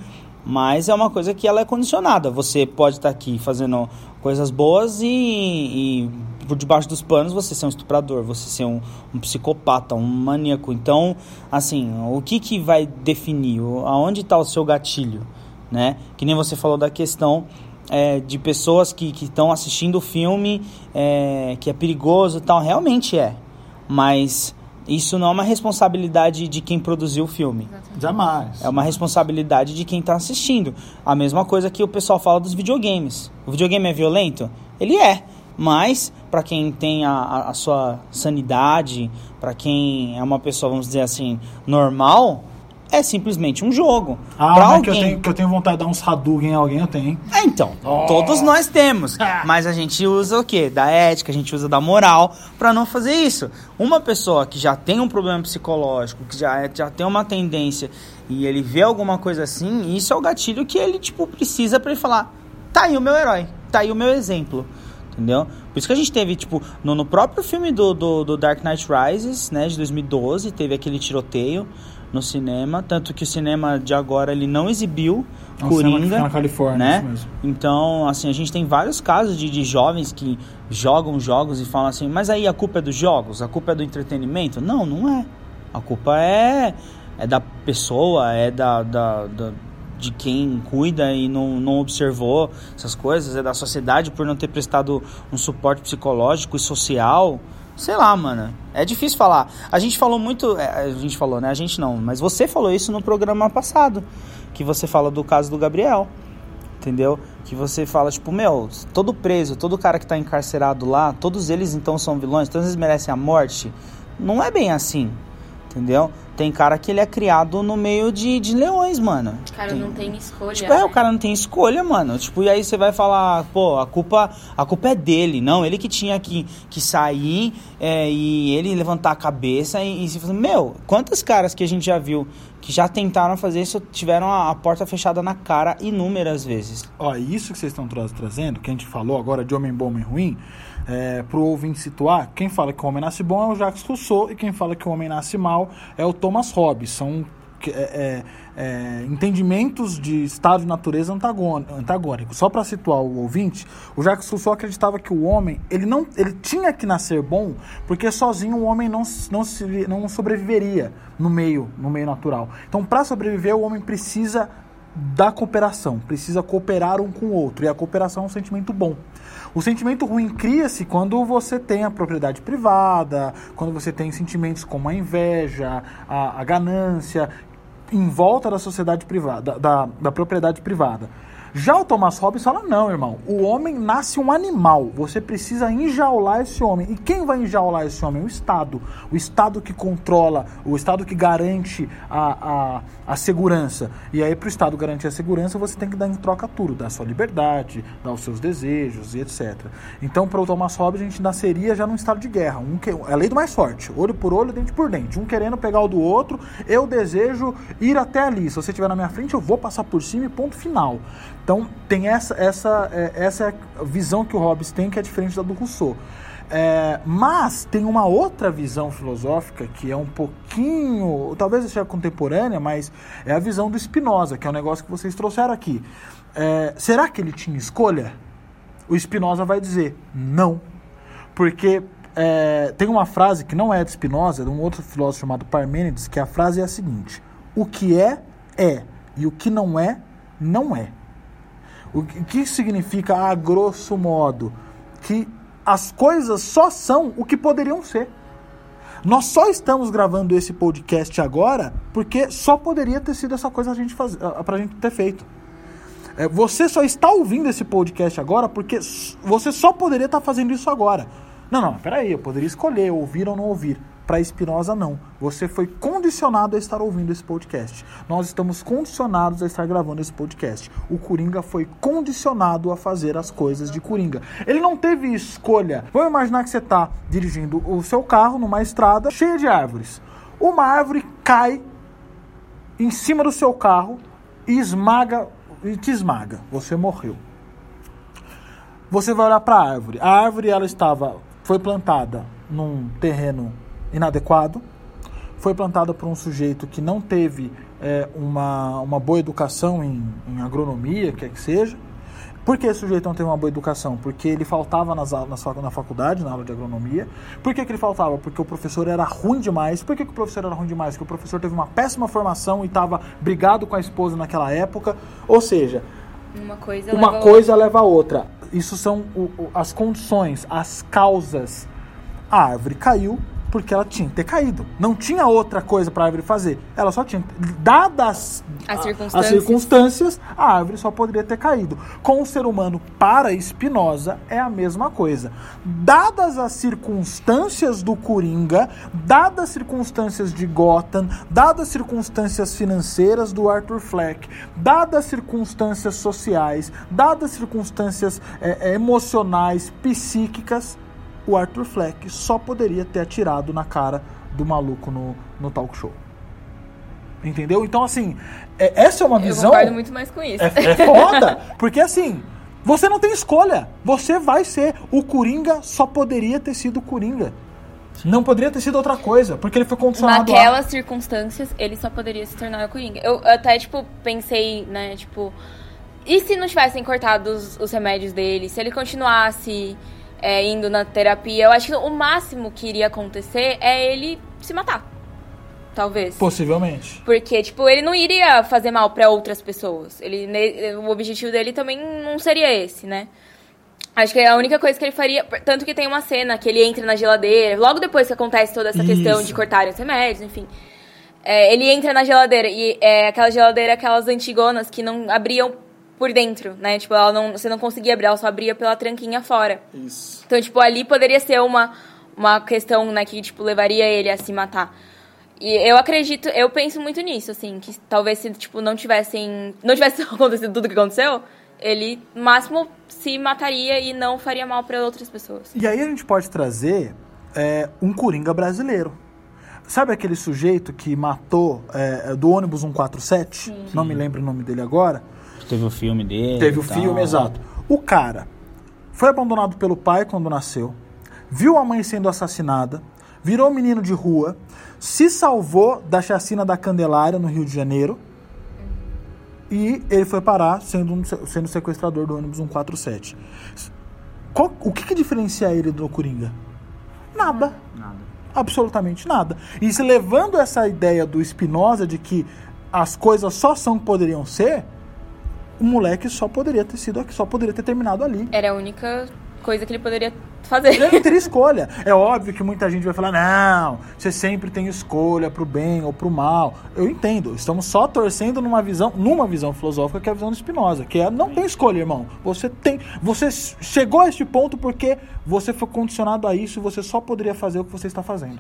S7: mas é uma coisa que ela é condicionada. Você pode estar aqui fazendo coisas boas e, e por debaixo dos panos você ser um estuprador, você ser um, um psicopata, um maníaco. Então, assim, o que, que vai definir? Aonde está o seu gatilho? Né? Que nem você falou da questão é, de pessoas que estão assistindo o filme é, que é perigoso e tal. Realmente é. Mas isso não é uma responsabilidade de quem produziu o filme.
S1: Jamais.
S7: É uma responsabilidade de quem está assistindo. A mesma coisa que o pessoal fala dos videogames. O videogame é violento? Ele é. Mas, para quem tem a, a- a sua sanidade, para quem é uma pessoa, vamos dizer assim, normal, é simplesmente um jogo.
S1: Ah,
S7: Pra
S1: mas que eu,
S7: alguém-
S1: tenho, que eu tenho vontade de dar uns Hadouken em alguém, eu tenho.
S7: é, então, todos nós temos, mas a gente usa o quê? Da ética, a gente usa da moral pra não fazer isso. Uma pessoa que já tem um problema psicológico, que já, é- já tem uma tendência e ele vê alguma coisa assim, isso é o gatilho que ele, tipo, precisa pra ele falar: tá aí o meu herói, tá aí o meu exemplo. Entendeu? Por isso que a gente teve, tipo, no, no próprio filme do, do, do Dark Knight Rises, né, de 2012, teve aquele tiroteio no cinema, tanto que o cinema de agora ele não exibiu
S1: É um
S7: Coringa,
S1: na Califórnia,
S7: né? Então, assim, a gente tem vários casos de, de jovens que jogam jogos e falam assim, mas aí a culpa é dos jogos? A culpa é do entretenimento? Não, não é. A culpa é, é da pessoa, é da, da, da- de quem cuida e não, não observou essas coisas, é da sociedade por não ter prestado um suporte psicológico e social. Sei lá, mano. É difícil falar. A gente falou muito. é, A gente falou, né? A gente não. Mas você falou isso no programa passado. Que você fala do caso do Gabriel entendeu? Que você fala, tipo, meu, todo preso, todo cara que tá encarcerado lá, todos eles então são vilões, todos eles merecem a morte. Não é bem assim, entendeu? Tem cara que ele é criado no meio de, de leões, mano.
S3: O cara
S7: Tem-
S3: não tem escolha.
S7: Tipo, é,
S3: né?
S7: o cara não tem escolha, mano. Tipo, e aí você vai falar, pô, a culpa, a culpa é dele. Não, ele que tinha que, que sair é, e ele levantar a cabeça e, e se fazer. Meu, quantos caras que a gente já viu que já tentaram fazer isso tiveram a, a porta fechada na cara inúmeras vezes.
S1: Ó, isso que vocês estão tra- trazendo, que a gente falou agora de homem bom, homem ruim, é, pro ouvinte situar, quem fala que o homem nasce bom é o Jacques Rousseau e quem fala que o homem nasce mal é o Thomas Hobbes. São é, é, é, entendimentos de estado de natureza antagônicos. Só para situar o ouvinte, o Jacques Rousseau acreditava que o homem ele não ele tinha que nascer bom porque sozinho o homem não, não, se, não sobreviveria no meio no meio natural. Então, para sobreviver, o homem precisa da cooperação, precisa cooperar um com o outro, e a cooperação é um sentimento bom. O sentimento ruim cria-se quando você tem a propriedade privada, quando você tem sentimentos como a inveja, a, a ganância, em volta da sociedade privada, da, da propriedade privada. Já o Thomas Hobbes fala: não, irmão, o homem nasce um animal, você precisa enjaular esse homem. E quem vai enjaular esse homem? O Estado. O Estado que controla, o Estado que garante a, a, a segurança. E aí, para o Estado garantir a segurança, você tem que dar em troca tudo: dar sua liberdade, dar os seus desejos e etc. Então, para o Thomas Hobbes, a gente nasceria já num estado de guerra. Um que, é a lei do mais forte: olho por olho, dente por dente. Um querendo pegar o do outro, eu desejo ir até ali. Se você estiver na minha frente, eu vou passar por cima e ponto final. Então tem essa essa é, essa é visão que o Hobbes tem que é diferente da do Rousseau. É, mas tem uma outra visão filosófica que é um pouquinho, talvez seja contemporânea, mas é a visão do Spinoza, que é um negócio que vocês trouxeram aqui. É, será que ele tinha escolha? O Spinoza vai dizer não, porque é, tem uma frase que não é de Spinoza, é de um outro filósofo chamado Parmênides, que a frase é a seguinte: o que é é e o que não é não é. O que significa, a grosso modo, que as coisas só são o que poderiam ser. Nós só estamos gravando esse podcast agora porque só poderia ter sido essa coisa a gente faz, pra gente ter feito. É, você só está ouvindo esse podcast agora porque você só poderia estar fazendo isso agora. Não, não, peraí, eu poderia escolher ouvir ou não ouvir. Para Espinosa, não. Você foi condicionado a estar ouvindo esse podcast. Nós estamos condicionados a estar gravando esse podcast. O Coringa foi condicionado a fazer as coisas de Coringa. Ele não teve escolha. Vamos imaginar que você está dirigindo o seu carro numa estrada cheia de árvores. Uma árvore cai em cima do seu carro e esmaga e te esmaga. Você morreu. Você vai olhar para a árvore. A árvore ela estava foi plantada num terreno inadequado. Foi plantada por um sujeito que não teve é, uma, uma boa educação em, em agronomia, quer que seja. Por que esse sujeito não teve uma boa educação? Porque ele faltava nas, au- nas, facu- na faculdade, na aula de agronomia. Por que, que ele faltava? Porque o professor era ruim demais. Por que, que o professor era ruim demais? Porque o professor teve uma péssima formação e estava brigado com a esposa naquela época. Ou seja,
S3: Uma coisa
S1: uma
S3: leva a
S1: coisa leva a outra. Isso são o- o- as condições, as causas. A árvore caiu porque ela tinha que ter caído. Não tinha outra coisa para a árvore fazer. Ela só tinha. Dadas
S3: As
S1: a-
S3: circunstâncias.
S1: as circunstâncias, a árvore só poderia ter caído. Com o ser humano, para Spinoza, é a mesma coisa. Dadas as circunstâncias do Coringa, dadas as circunstâncias de Gotham, dadas as circunstâncias financeiras do Arthur Fleck, dadas as circunstâncias sociais, dadas as circunstâncias eh, eh, emocionais, psíquicas, o Arthur Fleck só poderia ter atirado na cara do maluco no, no talk show. Entendeu? Então, assim, é- essa é uma
S3: Eu
S1: visão.
S3: concordo muito mais com isso.
S1: É, é foda, porque assim, você não tem escolha. Você vai ser. O Coringa só poderia ter sido o Coringa. Não poderia ter sido outra coisa, porque ele foi condicionado
S3: Naquelas
S1: a...
S3: circunstâncias, ele só poderia se tornar o Coringa. Eu até, tipo, pensei, né, tipo... E se não tivessem cortado os, os remédios dele? Se ele continuasse é, indo na terapia? Eu acho que o máximo que iria acontecer é ele se matar. Talvez.
S1: Possivelmente.
S3: Porque, tipo, ele não iria fazer mal pra outras pessoas. Ele, o objetivo dele também não seria esse, né? Acho que é a única coisa que ele faria. Tanto que tem uma cena que ele entra na geladeira, logo depois que acontece toda essa questão
S1: Isso.
S3: de cortarem os remédios, enfim. É, ele entra na geladeira e é aquela geladeira, aquelas antigonas que não abriam por dentro, né? Tipo, ela não, você não conseguia abrir, ela só abria pela tranquinha fora.
S1: Isso.
S3: Então, tipo, ali poderia ser uma, uma questão, né, que, tipo, levaria ele a se matar. E eu acredito, eu penso muito nisso, assim, que talvez se, tipo, não tivessem. Não tivesse acontecido tudo o que aconteceu, ele, máximo, se mataria e não faria mal para outras pessoas.
S1: E aí a gente pode trazer é, um Coringa brasileiro. Sabe aquele sujeito que matou é, do ônibus 147? Não me lembro o nome dele agora.
S7: Teve o filme dele.
S1: Teve o
S7: tal.
S1: filme, exato. O cara foi abandonado pelo pai quando nasceu, viu a mãe sendo assassinada, virou menino de rua, se salvou da chacina da Candelária no Rio de Janeiro e ele foi parar sendo, um, sendo sequestrador do ônibus 147. Qual- o que, que diferencia ele do Coringa? Nada.
S7: Nada.
S1: Absolutamente nada. E se levando essa ideia do Spinoza de que as coisas só são o que poderiam ser, o moleque só poderia ter sido aqui, só poderia ter terminado ali.
S3: Era a única coisa que ele poderia fazer.
S1: Ele não teria escolha. É óbvio que muita gente vai falar: não, você sempre tem escolha pro bem ou pro mal. Eu entendo. Estamos só torcendo numa visão, numa visão filosófica que é a visão do Spinoza, que é não tem escolha, irmão. Você tem. Você chegou a este ponto porque você foi condicionado a isso e você só poderia fazer o que você está fazendo.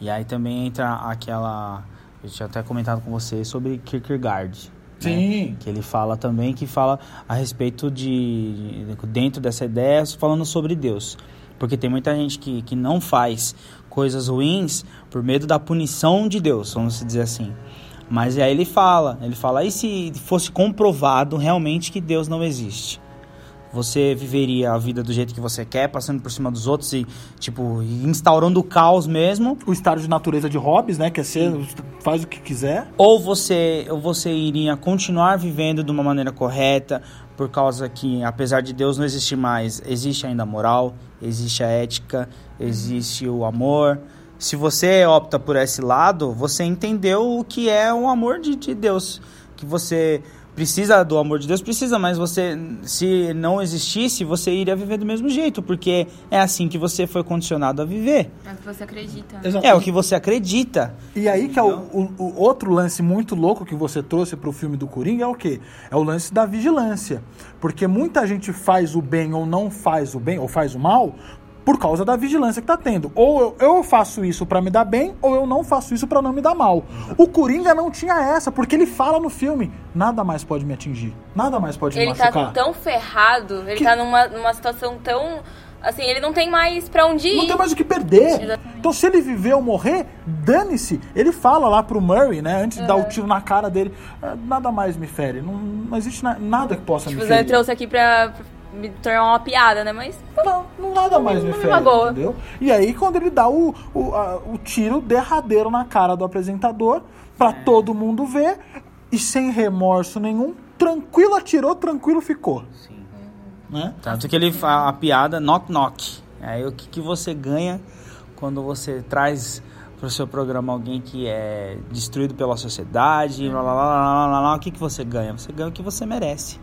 S7: E aí também entra aquela. Eu tinha até comentado com você sobre Kierkegaard. Né?
S1: Sim.
S7: Que ele fala também, que fala a respeito de. Dentro dessa ideia, falando sobre Deus. Porque tem muita gente que, que não faz coisas ruins por medo da punição de Deus, vamos dizer assim. Mas aí ele fala, ele fala, e se fosse comprovado realmente que Deus não existe? Você viveria a vida do jeito que você quer, passando por cima dos outros e, tipo, instaurando o caos mesmo?
S1: O estado de natureza de Hobbes, né? Que é ser, faz o que quiser.
S7: Ou você, ou você iria continuar vivendo de uma maneira correta, por causa que, apesar de Deus não existir mais, existe ainda a moral, existe a ética, existe o amor. Se você opta por esse lado, você entendeu o que é o amor de, de Deus. Que você precisa do amor de Deus, precisa, mas você, se não existisse, você iria viver do mesmo jeito, porque é assim que você foi condicionado a viver.
S3: É o que você acredita.
S7: É o que você acredita.
S1: E aí que é o, o- o outro lance muito louco que você trouxe pro filme do Coringa é o quê? É o lance da vigilância. Porque muita gente faz o bem ou não faz o bem, ou faz o mal, por causa da vigilância que tá tendo. Ou eu, eu faço isso pra me dar bem, ou eu não faço isso pra não me dar mal. O Coringa não tinha essa, porque ele fala no filme: nada mais pode me atingir, nada mais pode me
S3: Ele tá
S1: machucar.
S3: tão ferrado, ele
S1: Que-
S3: tá numa, numa situação tão, Assim, ele não tem mais pra onde ir.
S1: Não tem mais o que perder.
S3: Exatamente.
S1: Então, se ele viver ou morrer, dane-se. Ele fala lá pro Murray, né? Antes de dar o tiro na cara dele, "Ah, nada mais me fere. Não, não existe na- nada que possa
S3: Tipo,
S1: me
S3: você
S1: ferir.
S3: trouxe aqui pra me tornar uma piada, né? Mas.
S1: Não, não nada mais me
S3: não me magoa.
S1: entendeu? E aí, quando ele dá o, o, a- o tiro derradeiro na cara do apresentador, pra todo mundo ver, e sem remorso nenhum, tranquilo atirou, tranquilo ficou.
S7: Sim.
S1: Né?
S7: Tanto que ele fa- a piada knock knock. Aí o que, que você ganha quando você traz pro seu programa alguém que é destruído pela sociedade, blá, blá, blá, blá, blá, blá, o que, que você ganha? Você ganha o que você merece.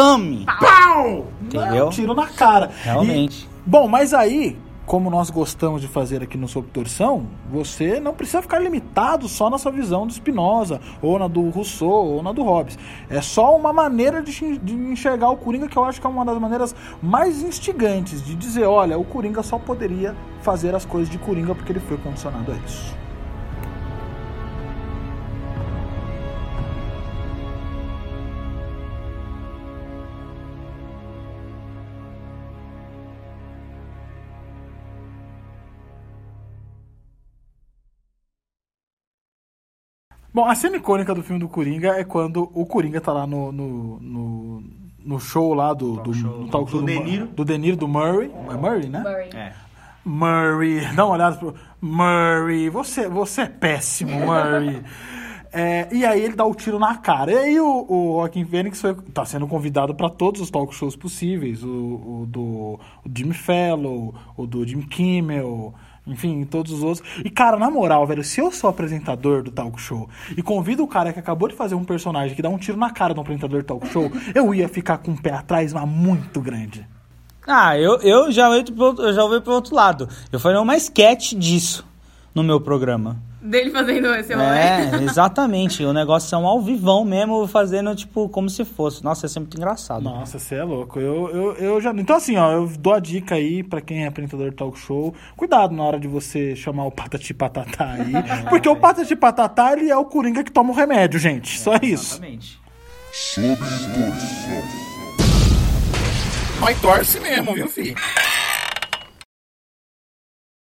S7: E tame!
S1: Pau!
S7: Entendeu?
S1: Um tiro na cara.
S7: Realmente.
S1: E- bom, mas aí, como nós gostamos de fazer aqui no Sob Torção, você não precisa ficar limitado só na sua visão do Spinoza, ou na do Rousseau, ou na do Hobbes. É só uma maneira de, de enxergar o Coringa que eu acho que é uma das maneiras mais instigantes de dizer, olha, o Coringa só poderia fazer as coisas de Coringa porque ele foi condicionado a isso. Bom, a cena icônica do filme do Coringa é quando o Coringa tá lá no, no, no, no show lá do, do, no talk show
S7: do
S1: do,
S7: De Niro.
S1: do De Niro, do Murray. É Murray, né?
S3: Murray.
S7: É.
S1: Murray, dá uma olhada pro. Murray, você, você é péssimo, Murray. É, e aí ele dá o tiro na cara. E aí o, o Joaquim Fênix foi, tá sendo convidado para todos os talk shows possíveis. O, o do o Jimmy Fallon, o do Jim Kimmel, enfim, todos os outros. E, cara, na moral, velho, se eu sou apresentador do talk show e convido o cara que acabou de fazer um personagem que dá um tiro na cara do apresentador do talk show, eu ia ficar com o pé atrás, mas muito grande.
S7: Ah, eu, eu já ouvi pro, outro- eu já ouvi pro outro lado. Eu faria uma sketch disso no meu programa.
S3: Dele fazendo esse rolê.
S7: É, exatamente. O negócio é um ao vivão mesmo, fazendo tipo como se fosse. Nossa, ia ser muito engraçado.
S1: Nossa, você é louco. Eu, eu, eu já. Então, assim, ó, eu dou a dica aí pra quem é apresentador de talk show. Cuidado na hora de você chamar o Patati Patatá aí. porque o Patati Patatá, ele é o coringa que toma o remédio, gente. Só isso.
S7: Exatamente.
S4: Sob torção.
S2: Mas torce mesmo, viu, filho?